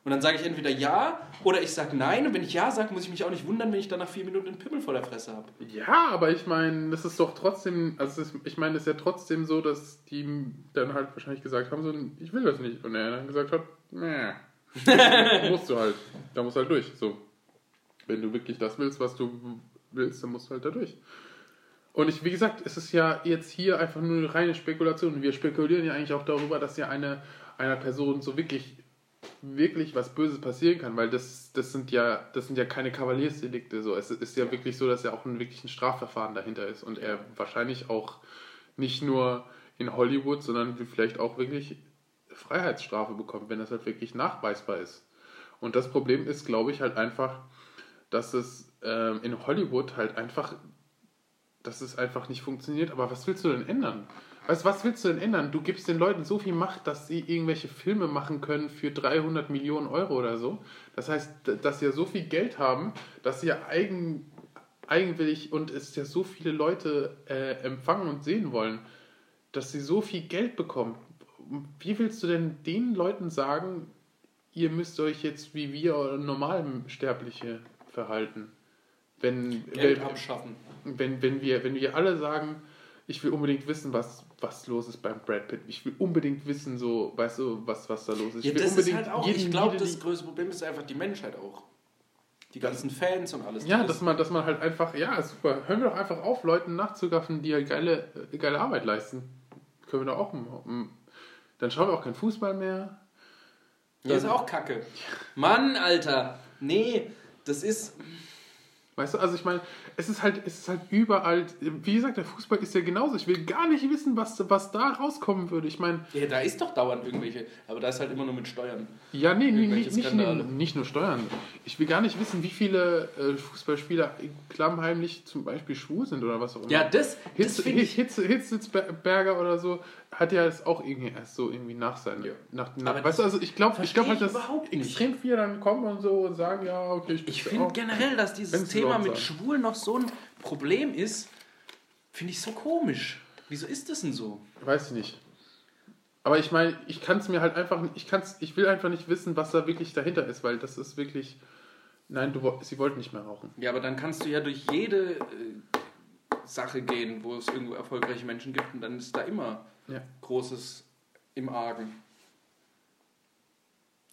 Und dann sage ich entweder ja oder ich sage nein. Und wenn ich ja sage, muss ich mich auch nicht wundern, wenn ich dann nach vier Minuten einen Pimmel vor der Fresse habe. Ja, aber ich meine, das ist doch trotzdem, also ist, ich meine, es ist ja trotzdem so, dass die dann halt wahrscheinlich gesagt haben, so, ich will das nicht. Und er dann gesagt hat, nee, musst du halt, da musst du halt durch. So, wenn du wirklich das willst, was du willst, dann musst du halt da durch. Und ich, wie gesagt, es ist ja jetzt hier einfach nur eine reine Spekulation. Wir spekulieren ja eigentlich auch darüber, dass ja eine, einer Person so wirklich, wirklich was Böses passieren kann, weil das, das sind ja, das sind ja keine Kavaliersdelikte. So. Es ist ja wirklich so, dass ja auch ein wirklich ein Strafverfahren dahinter ist und er wahrscheinlich auch nicht nur in Hollywood, sondern vielleicht auch wirklich Freiheitsstrafe bekommt, wenn das halt wirklich nachweisbar ist. Und das Problem ist, glaube ich, halt einfach, dass es ähm, in Hollywood halt einfach, dass es einfach nicht funktioniert. Aber was willst du denn ändern? Du, was willst du denn ändern? Du gibst den Leuten so viel Macht, dass sie irgendwelche Filme machen können für 300 Millionen Euro oder so. Das heißt, dass sie ja so viel Geld haben, dass sie ja eigen, eigenwillig und es ja so viele Leute äh, empfangen und sehen wollen, dass sie so viel Geld bekommen. Wie willst du denn den Leuten sagen, ihr müsst euch jetzt wie wir Normalsterbliche verhalten? Wenn, Geld wenn, abschaffen. wenn, wenn, wir, wenn wir alle sagen, ich will unbedingt wissen, was, was los ist beim Brad Pitt. Ich will unbedingt wissen, so, weißt du, was, was da los ist. Ja, ich will das ist unbedingt halt auch, jeden- ich glaube, das größte Problem ist einfach die Menschheit auch. Die ganzen Fans und alles. Ja, Das- dass man, dass man halt einfach, ja, super. Hören wir doch einfach auf, Leuten nachzugaffen, die halt geile, äh, geile Arbeit leisten. Können wir doch auch. m- Dann schauen wir auch keinen Fußball mehr. Ja, ist auch kacke. Mann, Alter. Nee, das ist. Weißt du, also ich meine, es ist halt, es ist halt überall, wie gesagt, der Fußball ist ja genauso. Ich will gar nicht wissen, was, was da rauskommen würde. Ich meine, Ja, da ist doch dauernd irgendwelche. Aber da ist halt immer nur mit Steuern. ja, nee, nee, nicht, nicht, nicht nur Steuern. Ich will gar nicht wissen, wie viele äh, Fußballspieler klammheimlich zum Beispiel schwul sind oder was auch immer. Ja, das, das Hitz, finde ich. Hitz, Hitzelsberger oder so hat ja das auch irgendwie erst so irgendwie nach seinem. Ja. Nach, nach, weißt du, also ich glaube ich glaub halt, dass ich extrem viele dann kommen und so und sagen, ja, okay, ich, Ich bin's finde generell, dass dieses Thema mit. Schwulen noch so ein Problem ist, finde ich so komisch. Wieso ist das denn so? Weiß ich nicht. Aber ich meine, ich kann es mir halt einfach, ich kann's, ich will einfach nicht wissen, was da wirklich dahinter ist, weil das ist wirklich. Nein, du, sie wollten nicht mehr rauchen. Ja, aber dann kannst du ja durch jede äh, Sache gehen, wo es irgendwo erfolgreiche Menschen gibt und dann ist da immer Ja. Großes im Argen.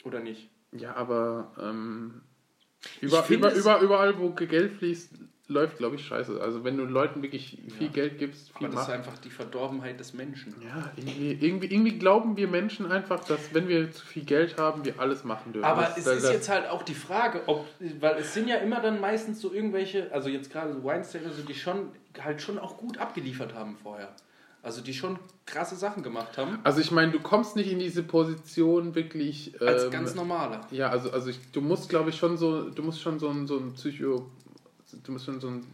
Oder nicht? Ja, aber ähm, über, über, über, überall, wo Geld fließt, läuft, glaube ich, scheiße. Also wenn du Leuten wirklich viel Ja. Geld gibst, viel Aber das ist Macht. einfach die Verdorbenheit des Menschen. Ja, irgendwie, irgendwie, irgendwie glauben wir Menschen einfach, dass wenn wir zu viel Geld haben, wir alles machen dürfen. Aber das, es das, ist jetzt halt auch die Frage, ob, weil es sind ja immer dann meistens so irgendwelche, also jetzt gerade so Weinstein, also die schon halt schon auch gut abgeliefert haben vorher. Also die schon krasse Sachen gemacht haben. Also ich meine, du kommst nicht in diese Position wirklich. Als ähm, ganz normaler. Ja, also, also ich, du musst, glaube ich, schon so, du musst schon so ein, so ein Psycho, du musst schon so ein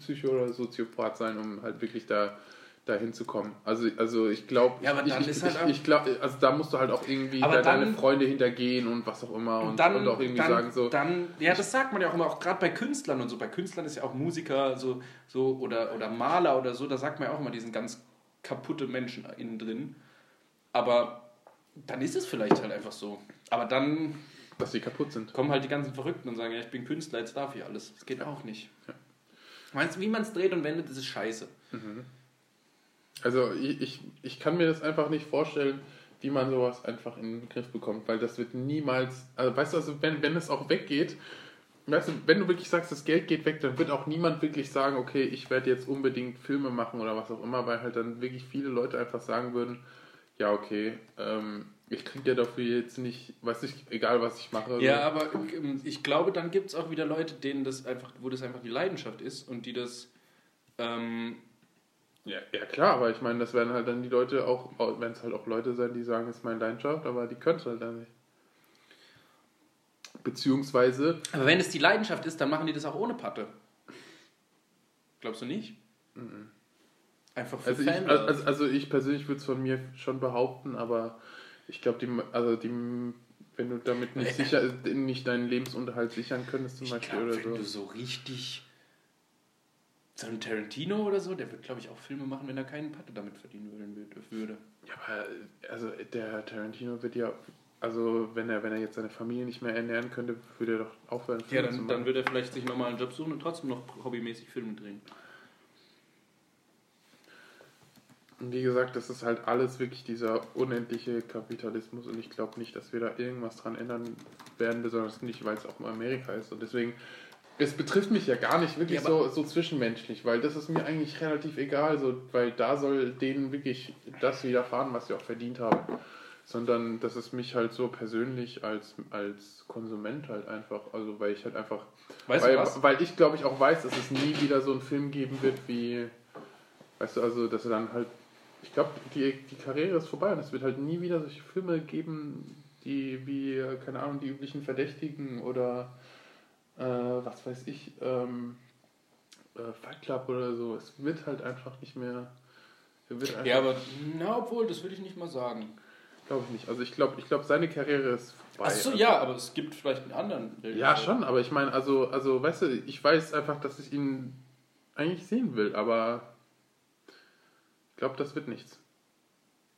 Psycho oder Soziopath sein, um halt wirklich da dahin zu kommen. Also, also ich glaube, Ja, ich, dann ich, halt ich, ich glaube, also da musst du halt auch irgendwie Aber da deine dann- Freunde hintergehen und was auch immer und, dann, und auch irgendwie dann, sagen so, dann, ja, das sagt man ja auch immer, auch gerade bei Künstlern und so. Bei Künstlern ist ja auch Musiker so, so oder, oder Maler oder so, da sagt man ja auch immer, die sind ganz kaputte Menschen innen drin. Aber dann ist es vielleicht halt einfach so. Aber dann dass sie kaputt sind. kommen halt die ganzen Verrückten und sagen, ja, ich bin Künstler, jetzt darf ich alles. Das geht auch nicht. Meinst du, wie man es dreht und wendet, das ist scheiße. Also ich, ich, ich kann mir das einfach nicht vorstellen, wie man sowas einfach in den Griff bekommt, weil das wird niemals, also weißt du, also wenn, wenn es auch weggeht, weißt du, wenn du wirklich sagst, das Geld geht weg, dann wird auch niemand wirklich sagen, okay, ich werde jetzt unbedingt Filme machen oder was auch immer, weil halt dann wirklich viele Leute einfach sagen würden, ja okay, ähm, ich kriege ja dafür jetzt nicht, weiß ich, egal was ich mache. Ja, so. aber ähm, ich glaube, dann gibt es auch wieder Leute, denen das einfach, wo das einfach die Leidenschaft ist und die das ähm, ja, ja klar, aber ich meine, das werden halt dann die Leute auch, wenn es halt auch Leute sein, die sagen, es ist meine Leidenschaft, aber die können es halt dann nicht. Beziehungsweise, Aber wenn es die Leidenschaft ist, dann machen die das auch ohne Patte. Glaubst du nicht? Einfach für Also ich, Fans. also, also ich persönlich würde es von mir schon behaupten, aber ich glaube, die, also die, wenn du damit nicht sicher, nicht deinen Lebensunterhalt sichern könntest zum ich Beispiel glaub, oder wenn so. du so richtig. So ein Tarantino oder so, der wird, glaube ich, auch Filme machen, wenn er keinen Patte damit verdienen würde. Ja, aber also der Tarantino wird ja, also wenn er, wenn er jetzt seine Familie nicht mehr ernähren könnte, würde er doch aufhören. Ja, dann, dann wird er vielleicht sich nochmal einen Job suchen und trotzdem noch hobbymäßig Filme drehen. Und wie gesagt, das ist halt alles wirklich dieser unendliche Kapitalismus und ich glaube nicht, dass wir da irgendwas dran ändern werden, besonders nicht, weil es auch in Amerika ist. Und deswegen, es betrifft mich ja gar nicht wirklich Ja, so, so zwischenmenschlich, weil das ist mir eigentlich relativ egal, so, weil da soll denen wirklich das widerfahren, was sie auch verdient haben. Sondern das ist mich halt so persönlich als, als Konsument halt einfach, also weil ich halt einfach, Weißt weil, du was? weil ich glaube ich auch weiß, dass es nie wieder so einen Film geben wird wie, weißt du, also dass er dann halt ich glaube, die, die Karriere ist vorbei und es wird halt nie wieder solche Filme geben, die wie, keine Ahnung, die üblichen Verdächtigen oder äh, was weiß ich, ähm, äh, Fight Club oder so. Es wird halt einfach nicht mehr. Wird einfach, Ja, aber, na, obwohl, das würde ich nicht mal sagen. Glaube ich nicht. Also ich glaube, ich glaube, seine Karriere ist vorbei. Achso, Also- ja, aber es gibt vielleicht einen anderen. Ja, schon, aber ich meine, also, also, weißt du, ich weiß einfach, dass ich ihn eigentlich sehen will, aber ich glaube, das wird nichts.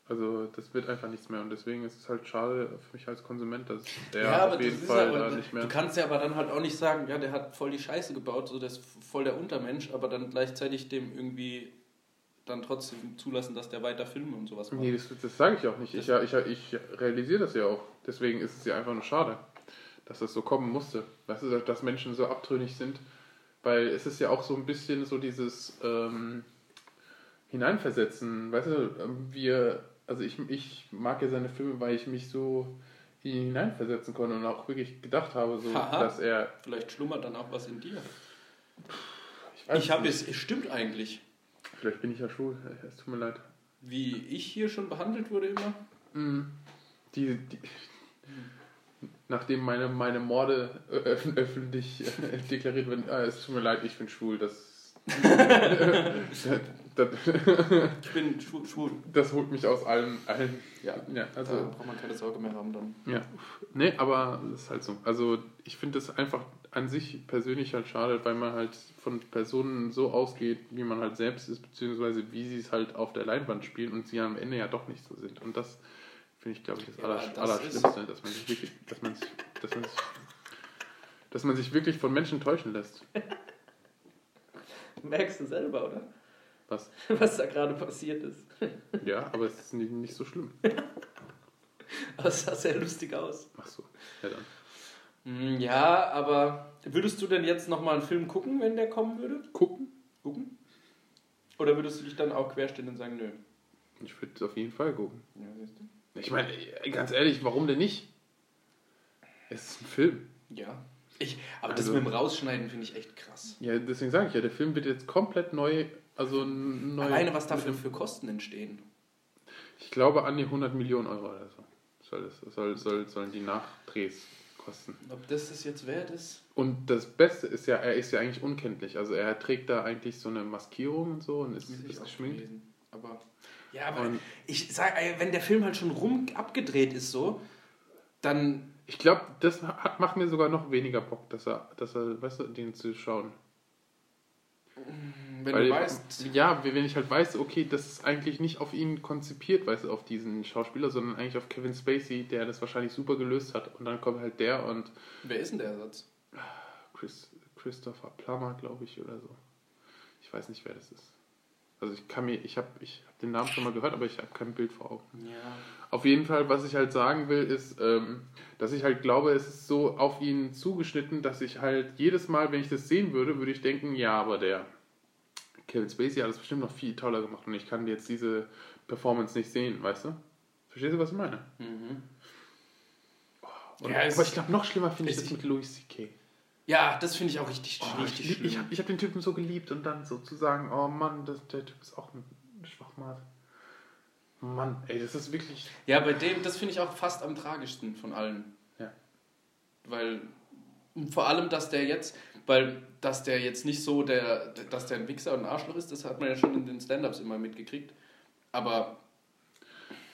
Also, das wird einfach nichts mehr und deswegen ist es halt schade für mich als Konsument, dass der Ja, aber auf jeden Fall da nicht mehr. du kannst ja aber dann halt auch nicht sagen, ja, der hat voll die Scheiße gebaut, so der ist voll der Untermensch, aber dann gleichzeitig dem irgendwie dann trotzdem zulassen, dass der weiter Filme und sowas macht. Nee, das, das sage ich auch nicht. Ich, ich, ich realisiere das ja auch. Deswegen ist es ja einfach nur schade, dass das so kommen musste. Weißt du, dass Menschen so abtrünnig sind. Weil es ist ja auch so ein bisschen so dieses ähm, Hineinversetzen. Weißt du, ähm, wir, also ich, ich mag ja seine Filme, weil ich mich so hineinversetzen konnte und auch wirklich gedacht habe, so, Haha. dass er. Vielleicht schlummert dann auch was in dir. weiß Ich habe es, es stimmt eigentlich. Vielleicht bin ich ja schwul, es tut mir leid. Wie ich hier schon behandelt wurde immer. Mhm. Die, die, nachdem meine, meine Morde öffentlich äh, deklariert werden, ah, es tut mir leid, ich bin schwul, das, das, Ich bin schwul. schwul. das holt mich aus allen, allen Ja, ja, also also, braucht man keine Sorge mehr haben dann. ja, nee, aber das ist halt so. Also ich finde das einfach an sich persönlich halt schade, weil man halt von Personen so ausgeht, wie man halt selbst ist, beziehungsweise wie sie es halt auf der Leinwand spielen und sie am Ende ja doch nicht so sind. Und das finde ich, glaube ich, das, Ja, Aller, das Allerschlimmste, dass man sich wirklich, dass man sich, dass man sich, dass man sich wirklich von Menschen täuschen lässt. Merkst du selber, oder? Was? Was da gerade passiert ist. Ja, aber es ist nicht, nicht so schlimm. Aber es sah sehr lustig aus. Ach so, ja dann. Hm, Ja, aber würdest du denn jetzt nochmal einen Film gucken, wenn der kommen würde? Gucken? Gucken? Oder würdest du dich dann auch querstellen und sagen, nö? Ich würde auf jeden Fall gucken. Ja, siehst du? Ich meine, ganz ehrlich, warum denn nicht? Es ist ein Film. Ja. Ich, aber Also- das mit dem Rausschneiden finde ich echt krass. Ja, deswegen sage ich ja, der Film wird jetzt komplett neu, also neu. Alleine was dafür für Kosten entstehen. Ich glaube an die 100 Millionen Euro oder so. Soll das, soll, soll, sollen die Nachdrehs kosten. Ob das das jetzt wert ist? Und das Beste ist ja, er ist ja eigentlich unkenntlich. Also er trägt da eigentlich so eine Maskierung und so und ist, ist geschminkt. gelesen. Aber ja, aber Und- ich sag, wenn der Film halt schon rum abgedreht ist so, dann Ich glaube, das hat, macht mir sogar noch weniger Bock, dass er, dass er, weißt du, den zu schauen. Wenn Weil, du weißt, Ja, wenn ich halt weiß, okay, das ist eigentlich nicht auf ihn konzipiert, weißt du, auf diesen Schauspieler, sondern eigentlich auf Kevin Spacey, der das wahrscheinlich super gelöst hat. Und dann kommt halt der und wer ist denn der Ersatz? Chris, Christopher Plummer, glaube ich, oder so. Ich weiß nicht, wer das ist. Also ich kann mir, ich habe ich hab den Namen schon mal gehört, aber ich habe kein Bild vor Augen. Ja. Auf jeden Fall, was ich halt sagen will, ist, ähm, dass ich halt glaube, es ist so auf ihn zugeschnitten, dass ich halt jedes Mal, wenn ich das sehen würde, würde ich denken, ja, aber der Kevin Spacey hat das bestimmt noch viel toller gemacht und ich kann jetzt diese Performance nicht sehen, weißt du? Verstehst du, was ich meine? Mhm. Und, Ja, es- aber ich glaube, noch schlimmer finde ich es- das mit Louis C.K. Ja, das finde ich auch richtig, Oh, richtig ich schlimm. ich habe ich hab den Typen so geliebt und dann so zu sagen, oh Mann, das, der Typ ist auch ein Schwachmat. Mann, ey, das ist wirklich. Ja, bei dem, das finde ich auch fast am tragischsten von allen. Ja. Weil, vor allem, dass der jetzt, weil dass der jetzt nicht so der, dass der ein Wichser und ein Arschloch ist, das hat man ja schon in den Stand-Ups immer mitgekriegt. Aber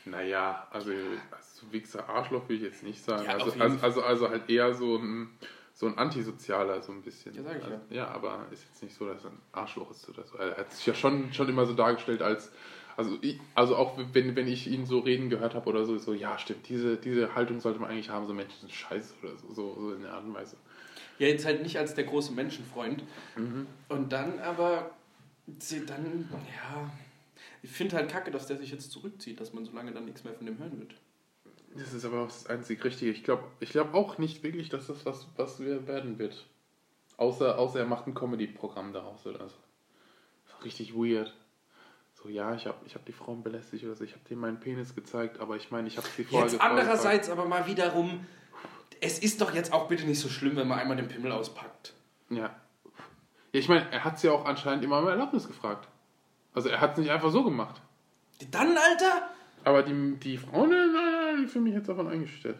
Naja, also, also Wichser Arschloch will ich jetzt nicht sagen. Ja, also, also, also, also halt eher so ein, so ein Antisozialer, so ein bisschen. Ja, sag ich ja. also, ja. aber ist jetzt nicht so, dass er ein Arschloch ist oder so. Er hat sich ja schon, schon immer so dargestellt als. Also, ich, also auch wenn, wenn ich ihn so reden gehört habe oder so, so, ja, stimmt, diese, diese Haltung sollte man eigentlich haben, so Menschen sind scheiße oder so, so, so in der Art und Weise. Ja, jetzt halt nicht als der große Menschenfreund. Mhm. Und dann aber, sie- dann, ja, ich finde halt kacke, dass der sich jetzt zurückzieht, dass man so lange dann nichts mehr von dem hören wird. Das ist aber auch das einzig Richtige. Ich glaube ich glaub auch nicht wirklich, dass das was, was wir werden wird. Außer, außer er macht ein Comedy-Programm daraus oder so. So Richtig weird. So, ja, ich habe ich hab die Frauen belästigt oder so. Ich habe denen meinen Penis gezeigt, aber ich meine, ich habe sie vorher Jetzt andererseits aber mal wiederum, es ist doch jetzt auch bitte nicht so schlimm, wenn man einmal den Pimmel auspackt. Ja. Ja, ich meine, er hat sie auch anscheinend immer um Erlaubnis gefragt. Also er hat es nicht einfach so gemacht. Dann, Alter? Aber die, die Frauen, nein, nein, die für mich jetzt davon eingestellt.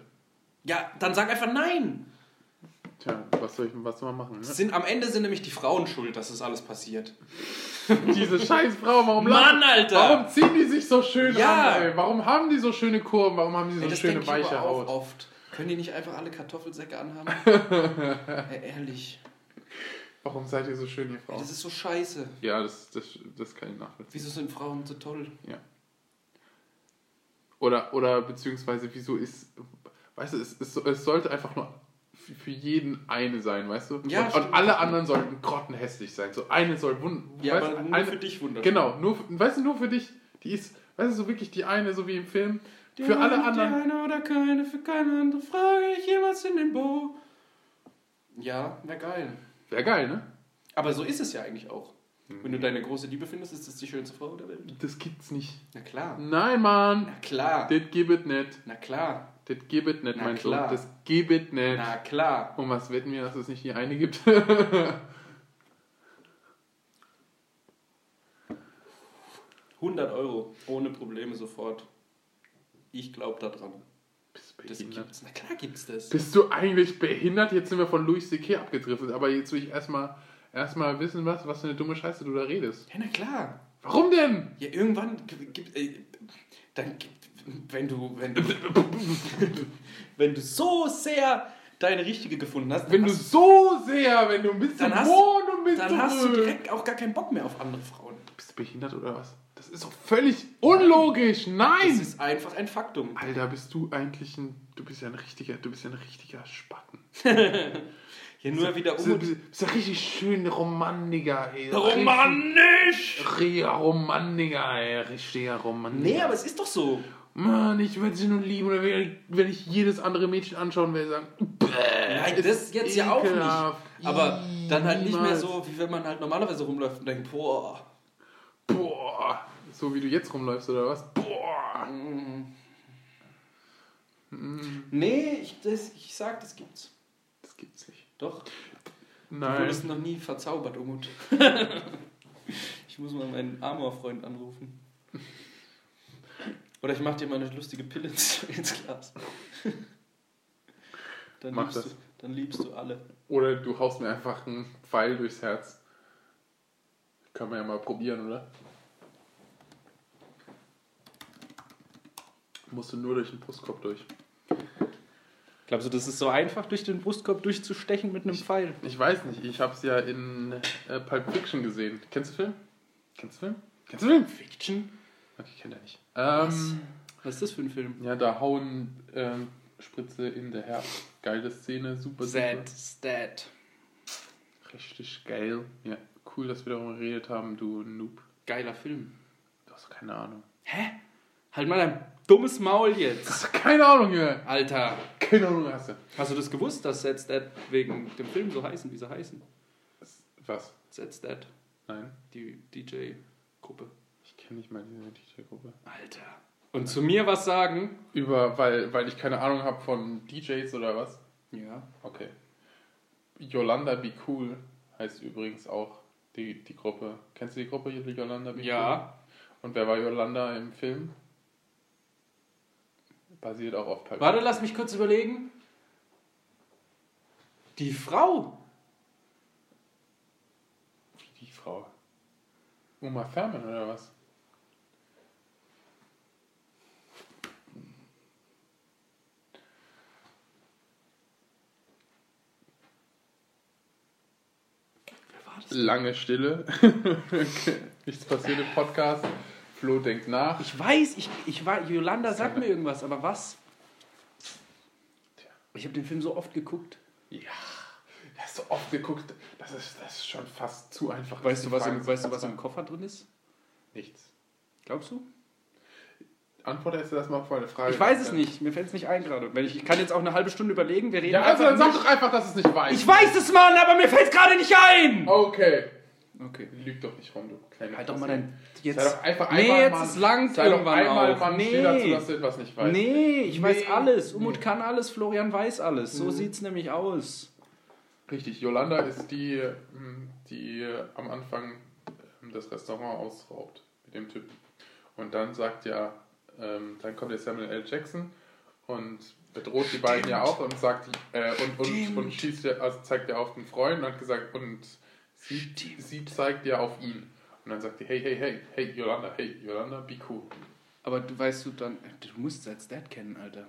Ja, dann sag einfach nein. Tja, was soll ich was soll man machen? Ne? Sind, am Ende sind nämlich die Frauen schuld, dass das alles passiert. Diese scheiß Frau, warum Mann, Alter! Warum ziehen die sich so schön Ja. an, ey? Warum haben die so schöne Kurven? Warum haben die so Ey, schöne ich weiche auch Haut? oft. Können die nicht einfach alle Kartoffelsäcke anhaben? Ey, ehrlich. Warum seid ihr so schön, ihr Ey, Frauen? das ist so scheiße. Ja, das, das, das kann ich nachvollziehen. Wieso sind Frauen so toll? Ja. Oder, oder beziehungsweise, wieso ist, weißt du, es, es, es sollte einfach nur für jeden eine sein, weißt du? Ja, und, und alle anderen sollten grottenhässlich sein. So eine soll wund Ja, weißt, aber nur eine, für dich wunderschön. Genau, nur, weißt du, nur für dich. Die ist, weißt du, so wirklich die eine, so wie im Film. Für alle anderen. eine oder keine, für keine andere Frage ich jemals in den Bo. Ja, wäre geil. Wäre geil, ne? Aber so ist es ja eigentlich auch. Wenn du deine große Liebe findest, ist das die schönste Frau der Welt. Das gibt's nicht. Na klar. Nein, Mann. Na klar. Das gibt nicht. Na klar. Das gibt nicht, Na mein Sohn. klar. Das gibt nicht. Na klar. Und was wetten wir, dass es nicht die eine gibt? 100 Euro. Ohne Probleme sofort. Ich glaube da dran. Bist du Das gibt's. Na klar gibt's das. Bist du eigentlich behindert? Jetzt sind wir von Louis C.K. abgedriftet. Aber jetzt will ich erstmal erstmal wissen, was, was für eine dumme Scheiße du da redest. Ja, na klar. Warum denn? Ja, irgendwann gibt äh, dann wenn du wenn du wenn du so sehr deine richtige gefunden hast, Wenn du so sehr, wenn du ein bisschen Dann hast- wohn und bist dann hast du direkt auch gar keinen Bock mehr auf andere Frauen. Bist du behindert oder was? Das ist doch völlig unlogisch. Das Nein! ist einfach ein Faktum. Alter, bist du eigentlich ein. Du bist ja ein richtiger, du bist ja ein richtiger Spatten. Hier nur wieder Du um bist, bist ja richtig schön Romantiker, ey. Romantisch! Richtiger Romantiker, ey. Richtiger Romantiker. Nee, aber es ist doch so. Mann, ich würde sie nur lieben. Oder wenn, ich jedes andere Mädchen anschauen würde, sagen, Nein, ist das jetzt ja auch nicht. Aber dann halt nicht mehr so, wie wenn man halt normalerweise rumläuft und denkt, boah. Boah. So wie du jetzt rumläufst, oder was? Boah. Nee, ich, das, ich sag, das gibt's. Das gibt's nicht. Doch. Du Nein. wurdest noch nie verzaubert, Umut. ich muss mal meinen Amor-Freund anrufen. Oder ich mach dir mal eine lustige Pille ins, ins Glas. Dann Mach liebst, das. du, dann liebst du alle. Oder du haust mir einfach einen Pfeil durchs Herz. Können wir ja mal probieren, oder? Musst du nur durch den Brustkorb durch. Glaubst du, das ist so einfach, durch den Brustkorb durchzustechen mit einem Pfeil? Ich weiß nicht, ich hab's ja in äh, Pulp Fiction gesehen. Kennst du Film? Kennst du Film? Kennst du Film? Fiction? Okay, kennt er nicht. Ähm, Was ist das für ein Film? ja, da hauen ähm, Spritze in der Herz. Geile Szene, super, super. Stat. Richtig geil. Ja, cool, dass wir darüber geredet haben, du Noob. Geiler Film. Du hast keine Ahnung. Hä? Halt mal dein dummes Maul jetzt. Keine Ahnung, Junge. Alter. Keine Ahnung hast du. Hast du das gewusst, dass Sets Dead wegen dem Film so heißen, wie sie heißen? Was? Sets Dead, Nein? die DJ-Gruppe. Ich kenne nicht mal diese DJ-Gruppe. Alter. Und zu mir was sagen? Über, weil, weil ich keine Ahnung habe von DJs oder was? Ja. Okay. Yolanda Be Cool heißt übrigens auch die, die Gruppe. Kennst du die Gruppe Yolanda Be Cool? Ja. Und wer war Yolanda im Film? Basiert auch auf Paluten. Warte, lass mich kurz überlegen. Die Frau. Wie die Frau? Uma Thurman oder was? Lange Stille. Nichts passiert im Podcast. Flo denkt nach. Ich weiß, ich, ich war, Yolanda sagt mir irgendwas, aber was? Ich habe den Film so oft geguckt. Ja, du hast so oft geguckt. Das ist, das ist schon fast zu einfach. Weißt du, was im, weißt du, was im Koffer drin ist? Nichts. Glaubst du? Antworte jetzt erstmal vor eine Frage. Ich weiß es nicht. Mir fällt es nicht ein gerade. Wenn ich, ich kann jetzt auch eine halbe Stunde überlegen. Wir reden Ja, also dann sag doch einfach, dass es nicht weiß. Ich weiß es, Mann, aber mir fällt es gerade nicht ein. Okay. Okay. Lüg doch nicht rum, du kleine Halt doch mal dein. Jetzt. Sei doch einfach nee, einmal jetzt Mann. ist lang Sei doch einmal auch. Mann, nee. dazu, dass du etwas nicht weißt. Nee, ich weiß Nee. alles. Umut Nee. kann alles, Florian weiß alles. So Mhm. sieht's nämlich aus. Richtig, Yolanda ist die, ähm, die am Anfang ähm, das Restaurant ausraubt mit dem Typen. Und dann sagt ja, ähm, dann kommt der Samuel L. Jackson und bedroht die beiden ja auch und sagt äh, und, und, Stimmt. und schießt ja, also zeigt ja auf den Freund und hat gesagt, und sie, sie zeigt ja auf ihn. Und dann sagt die, hey, hey, hey, hey, Yolanda, hey, Yolanda, be cool. Aber du weißt du dann, du musst That's Dad kennen, Alter.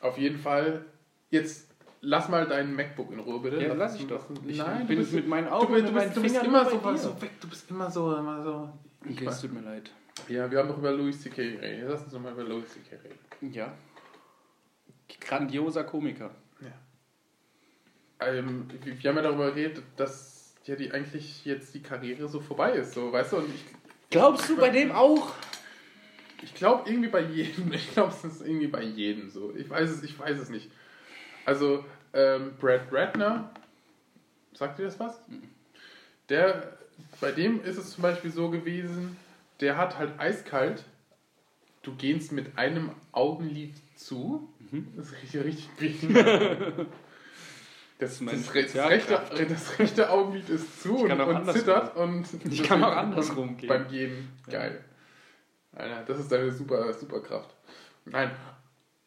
Auf jeden Fall, jetzt lass mal deinen MacBook in Ruhe, bitte. Ja, lass ich doch. Ich Nein, bin du bist, mit meinen du, Augen du, meinen bist, du bist immer so, so weg, du bist immer so, immer so. Okay, es tut mir leid. Ja, wir haben doch über Louis C.K. geredet. Lass uns doch mal über Louis C.K. reden. Ja. Grandioser Komiker. Ähm, wir wir haben ja darüber geredet, dass ja die eigentlich jetzt die Karriere so vorbei ist, so, weißt du? Und ich, Glaubst du bei dem auch? ich glaube irgendwie bei jedem, ich glaube es ist irgendwie bei jedem so. Ich weiß es, ich weiß es nicht. Also ähm, Brad Ratner, sagt dir das was? Der, bei dem ist es zum Beispiel so gewesen, der hat halt eiskalt, du gehst mit einem Augenlid zu, das ist richtig, richtig, Das, das, das, Spezialkraft. rechte, das rechte Augenlid ist zu und, und zittert und Ich kann auch andersrum gehen. Beim Gehen, geil. Alter, das ist deine super, super Kraft. Nein,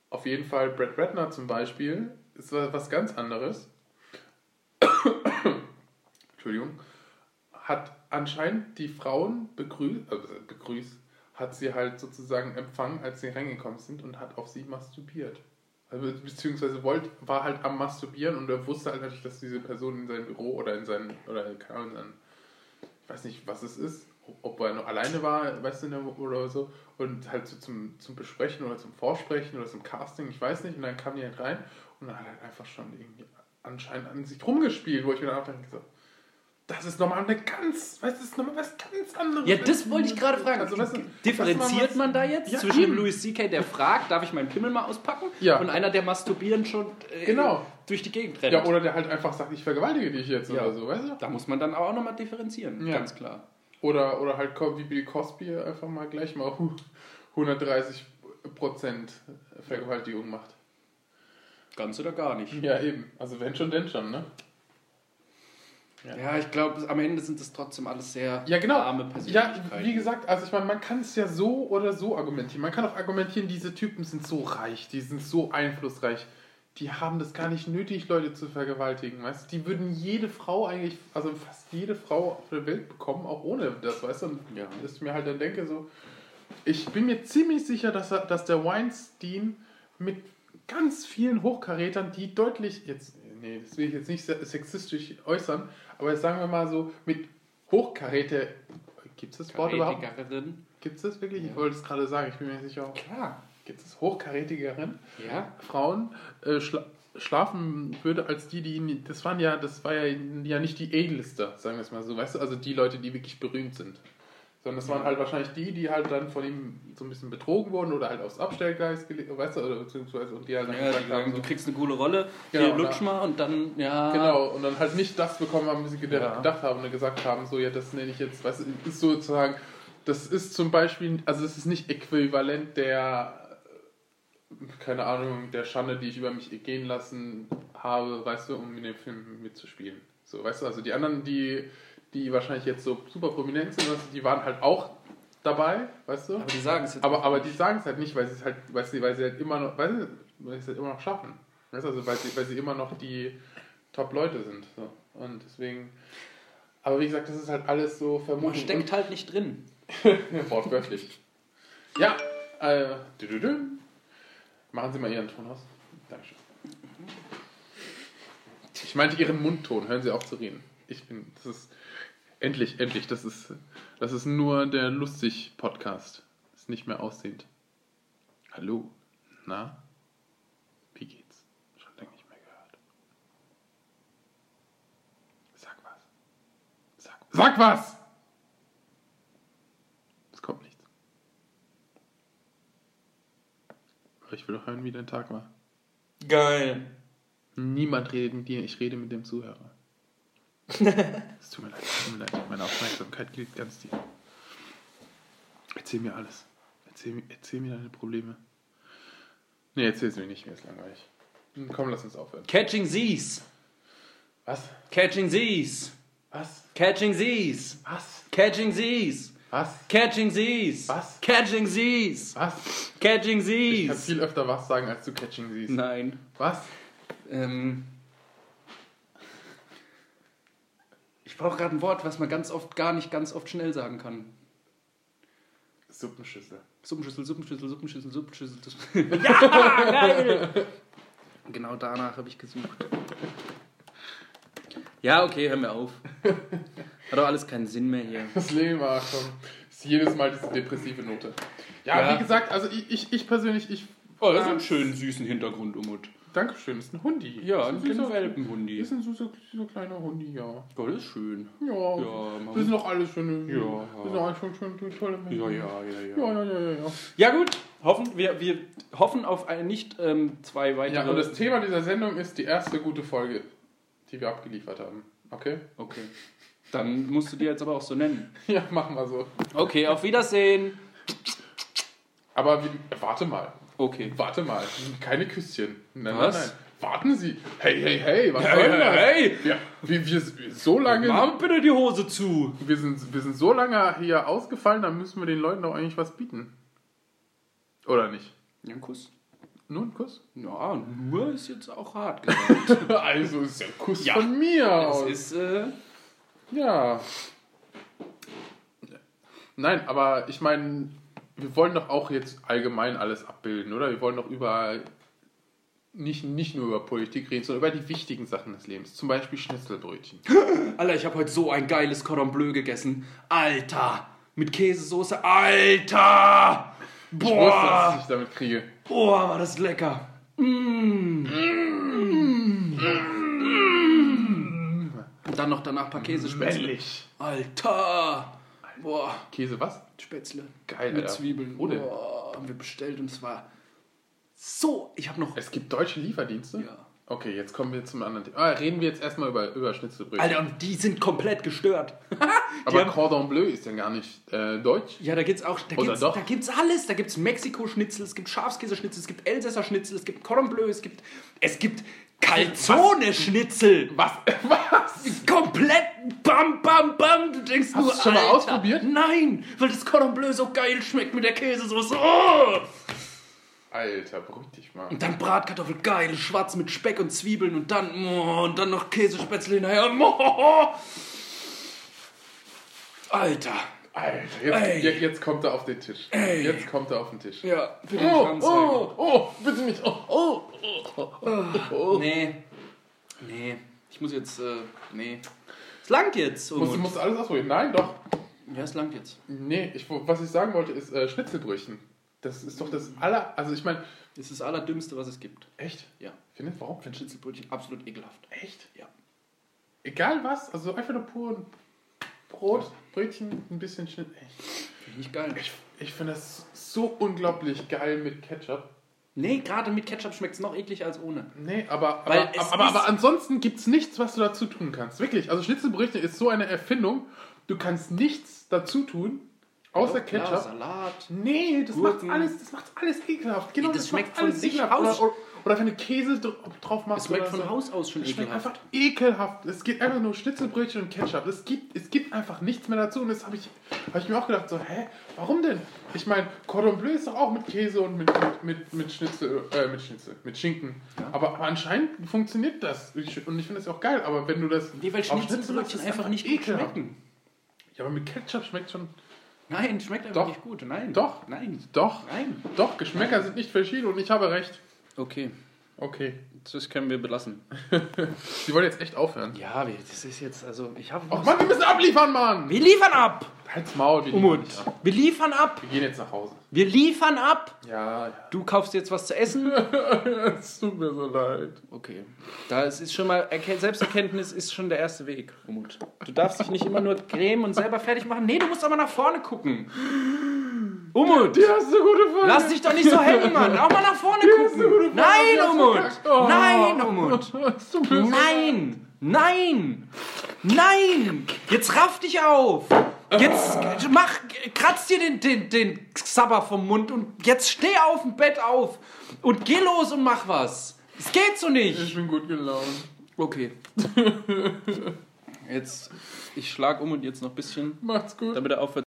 auf jeden Fall Brad Ratner zum Beispiel ist wa- was ganz anderes. Entschuldigung. Hat anscheinend die Frauen begrüßt, also begrüßt, hat sie halt sozusagen empfangen, als sie reingekommen sind und hat auf sie masturbiert. Also, beziehungsweise wollte, war halt am Masturbieren und er wusste halt natürlich, dass diese Person in seinem Büro oder in seinem, oder in seinem, ich weiß nicht, was es ist, ob er noch alleine war, weißt du, oder so, und halt so zum, zum Besprechen oder zum Vorsprechen oder zum Casting, ich weiß nicht, und dann kam die halt rein und dann hat er halt einfach schon irgendwie anscheinend an sich rumgespielt, wo ich mir dann auch dachte, so, das ist nochmal eine ganz, weißt du, nochmal was ganz anderes. Ja, das wollte ich gerade fragen. Also, weißt du, Differenziert was- man da jetzt Ja, zwischen eben. Louis C.K., der fragt, darf ich meinen Pimmel mal auspacken? Ja. Und einer, der masturbieren schon äh, Genau. durch die Gegend rennt. Ja, oder der halt einfach sagt, ich vergewaltige dich jetzt Ja. oder so, weißt du? da muss man dann auch nochmal differenzieren, Ja. ganz klar. Oder, oder halt wie Bill Cosby einfach mal gleich mal hu- 130 Prozent Vergewaltigung macht. Ganz oder gar nicht. Ja, eben. Also wenn schon, denn schon, ne? Ja, ich glaube, am Ende sind das trotzdem alles sehr Ja, genau. arme Ja, Persönlichkeiten. wie gesagt, also ich meine, man kann es ja so oder so argumentieren. Man kann auch argumentieren, diese Typen sind so reich, die sind so einflussreich. Die haben das gar nicht nötig, Leute zu vergewaltigen, weißt du? Die würden jede Frau eigentlich, also fast jede Frau auf der Welt bekommen, auch ohne das, weißt du? Und Ja. dass ich mir halt dann denke, so, ich bin mir ziemlich sicher, dass, er, dass der Weinstein mit ganz vielen Hochkarätern, die deutlich, jetzt, nee, das will ich jetzt nicht se- sexistisch äußern, aber jetzt sagen wir mal so, mit Hochkaräter, gibt es das Wort überhaupt? Gibt es das wirklich? Ich Ja. wollte es gerade sagen, ich bin mir nicht sicher. Klar. Gibt es hochkarätigeren Ja. Frauen äh, schla schlafen würde als die, die, das waren ja, das war ja, ja nicht die A-Lister, sagen wir es mal so, weißt du, also die Leute, die wirklich berühmt sind. Sondern es waren halt wahrscheinlich die, die halt dann von ihm so ein bisschen betrogen wurden oder halt aufs Abstellgleis gelegt, weißt du, oder beziehungsweise, und die halt dann Ja, gesagt haben, so, du kriegst eine coole Rolle, Genau, hier lutsch mal und dann, ja. Genau, und dann halt nicht das bekommen haben, wie sie gedacht, Ja. gedacht haben und gesagt haben, so, ja, das nenne ich jetzt, weißt du, ist sozusagen, das ist zum Beispiel, also es ist nicht äquivalent der, keine Ahnung, der Schande, die ich über mich gehen lassen habe, weißt du, um in dem Film mitzuspielen. So, weißt du, also die anderen, die, die wahrscheinlich jetzt so super prominent sind, du, die waren halt auch dabei, weißt du? Aber die sagen es jetzt. Aber, aber die sagen es halt nicht, weil sie es halt, weil sie, weil sie halt immer noch, weil sie, weil sie es halt immer noch schaffen. Weißt du, also weil sie, weil sie immer noch die Top-Leute sind. So. Und deswegen, Aber wie gesagt, das ist halt alles so Man vermutet. steckt halt nicht drin. Wortwörtlich. Ja, äh, dü -dü -dü. machen Sie mal Ihren Ton aus. Dankeschön. Ich meinte Ihren Mundton, hören Sie auf zu reden. Ich bin, das ist, endlich, endlich, das ist, das ist nur der Lustig-Podcast. Ist nicht mehr aussehend. Hallo, na? Wie geht's? Schon lange nicht mehr gehört. Sag was. Sag, sag was! Es kommt nichts. Aber ich will doch hören, wie dein Tag war. Geil. Niemand redet mit dir, ich rede mit dem Zuhörer. Es tut mir leid, es tut mir leid. Meine Aufmerksamkeit gilt ganz dir. Erzähl mir alles. Erzähl, mir- erzähl mir deine Probleme. Nee, erzähl es mir nicht, mir ist langweilig. Hm, Komm, lass uns aufhören. Catching Z's. Was? Catching Z's. Was? Catching Z's. Was? Catching Z's. Was? Catching Z's. Was? Catching Z's. Was? Catching Ich kann viel öfter was sagen, als du Catching siehst. Nein. Was? Ähm, ich brauche gerade ein Wort, was man ganz oft gar nicht ganz oft schnell sagen kann. Suppenschüssel. Suppenschüssel, Suppenschüssel, Suppenschüssel, Suppenschüssel. Suppenschüssel. ja, geil! Genau danach habe ich gesucht. Ja, okay, hör mir auf. Hat doch alles keinen Sinn mehr hier. Das Leben war schon. Ist jedes Mal diese depressive Note. Ja, Ja. wie gesagt, also ich, ich, ich persönlich, ich. Oh, das ist ein schönen süßen Hintergrund, Umut. Dankeschön, ist ein Hundi. Ja, ist ein kleiner Welpenhundi. Ist ein süßer, süßer kleiner Hundi, ja. Das ist schön. Ja, Ja, wir sind doch alle schöne. Ja. Wir sind alle schon, schon tolle Menschen. Ja, ja, ja, ja. Ja, ja, ja, ja. ja. Ja gut, hoffen, wir, wir hoffen auf eine nicht ähm, zwei weitere... Ja, und das Thema dieser Sendung ist die erste gute Folge, die wir abgeliefert haben. Okay? okay. Dann musst du die jetzt aber auch so nennen. Ja, machen wir so. Okay, auf Wiedersehen. Aber wie, warte mal. Okay. Warte mal. Keine Küsschen. Nein, Was? nein, nein. Warten Sie. Hey, hey, hey. Was Hey, soll denn das? hey, Ja, wir, wir, so lange. Mach bitte die Hose zu. Wir sind, wir sind so lange hier ausgefallen, dann müssen wir den Leuten doch eigentlich was bieten. Oder nicht? Ja, ein Kuss. Nur ein Kuss? Ja, nur ist jetzt auch hart gesagt. also ist ja ein Kuss Ja. von mir aus. ist, äh, Ja. Nein, aber ich meine, wir wollen doch auch jetzt allgemein alles abbilden, oder? Wir wollen doch über nicht, nicht nur über Politik reden, sondern über die wichtigen Sachen des Lebens. Zum Beispiel Schnitzelbrötchen. Alter, ich habe heute so ein geiles Cordon Bleu gegessen. Alter, mit Käsesoße. Alter! Ich wusste, dass Boah, ich damit kriege. boah, war das lecker. Mm. Und dann noch danach ein paar Käsespätzle. Alter! Boah, Käse was? Spätzle. Geil, Mit Alter. Zwiebeln. Wo denn? Boah, haben wir bestellt und es war so. Ich habe noch. Es gibt deutsche Lieferdienste? Ja. Okay, jetzt kommen wir zum anderen Thema. Ah, reden wir jetzt erstmal über, über Schnitzelbrötchen. Alter, und die sind komplett gestört. Aber haben- Cordon Bleu ist ja gar nicht äh, deutsch. Ja, da gibt's auch, da Oder gibt's, doch? da gibt's alles. Da gibt's Mexiko-Schnitzel, es gibt Schafskäse-Schnitzel, es gibt Elsässer Schnitzel, es gibt Cordon Bleu, es gibt, es gibt Calzone-Schnitzel. Was? Was? Komplett bam, bam, bam. Du denkst Hast nur, du's schon mal Alter, ausprobiert? Nein, weil das Cordon Bleu so geil schmeckt mit der Käsesoße. Oh! Alter, beruhig dich mal. Und dann Bratkartoffel, geil, schwarz mit Speck und Zwiebeln und dann, oh, und dann noch Käsespätzle hinterher. Oh. Alter. Alter, jetzt, jetzt, jetzt kommt er auf den Tisch. Ey. Jetzt kommt er auf den Tisch. Ja, bitte nicht Oh, anzeigen. oh, oh, bitte nicht. Oh, oh, oh, oh, oh. Nee. Nee. Ich muss jetzt, äh, nee. Es langt jetzt. Musst, du Umut. musst alles ausprobieren. Nein, doch. Ja, es langt jetzt. Nee, ich, was ich sagen wollte, ist äh, Schnitzelbrötchen. Das ist doch das aller. Also, ich meine, Das ist das Allerdümmste, was es gibt. echt? Ja. Findest warum? Ich finde Schnitzelbrötchen absolut ekelhaft. Echt? Ja. Egal was, also einfach nur pur ein Brot, Brötchen, ein bisschen Schnitt. Echt. Finde ich nicht geil. Ich, ich finde das so unglaublich geil mit Ketchup. Nee, gerade mit Ketchup schmeckt es noch ekliger als ohne. Nee, aber, aber, aber, ist- aber ansonsten gibt es nichts, was du dazu tun kannst. Wirklich. Also Schnitzelbrötchen ist so eine Erfindung. Du kannst nichts dazu tun Außer Ja, Ketchup. Salat. Nee, das Gurken. macht alles, das macht alles ekelhaft. Genau, das das, schmeckt von alles sich ekelhaft. aus. Oder, oder, wenn du Käse dr- drauf machst. Es schmeckt oder von so. Haus aus schon Das schmeckt ekelhaft. einfach ekelhaft. Es gibt einfach nur Schnitzelbrötchen und Ketchup. Es gibt, es gibt einfach nichts mehr dazu. Und das habe ich, hab ich mir auch gedacht, so, hä, warum denn? Ich meine, Cordon Bleu ist doch auch mit Käse und mit, mit, mit, mit Schnitzel, äh, mit Schnitzel, mit Schinken. Aber, aber anscheinend funktioniert das. Und ich finde das auch geil. Aber wenn du das Nee, weil Schnitzelbrötchen einfach nicht ekelhaft. schmecken. Ja, aber mit Ketchup schmeckt schon. Nein, schmeckt einfach Doch. nicht gut. Nein. Doch. Nein. Doch, Nein. doch, Geschmäcker sind nicht verschieden und ich habe recht. Okay, Okay. das können wir belassen. Sie wollen jetzt echt aufhören. Ja, wir- das ist jetzt, also ich habe. Ach Mann, wir müssen abliefern, Mann! Wir liefern ab! Halt's Maul, wir liefern Umut. nicht ab. Wir liefern ab! Wir gehen jetzt nach Hause. Wir liefern ab! Ja, ja. Du kaufst jetzt was zu essen? Es tut mir so leid. Okay. Da ist schon mal, Erken- Selbsterkenntnis ist schon der erste Weg, Umut. Du darfst dich nicht immer nur cremen und selber fertig machen. Nee, du musst aber nach vorne gucken. Umut! Die hast du gute Folge. Lass dich doch nicht so hängen, Mann! Auch mal nach vorne hast du gute gucken! Folge. Nein, Die Umut! Oh. Nein, Umut! Nein! Nein! Nein! Jetzt raff dich auf! Jetzt mach, kratz dir den, den, den Sabber vom Mund und jetzt steh auf dem Bett auf und geh los und mach was. Es geht so Ich nicht. bin gut gelaunt. Okay. Jetzt, ich schlag um und jetzt noch ein bisschen, Macht's gut. damit er aufhört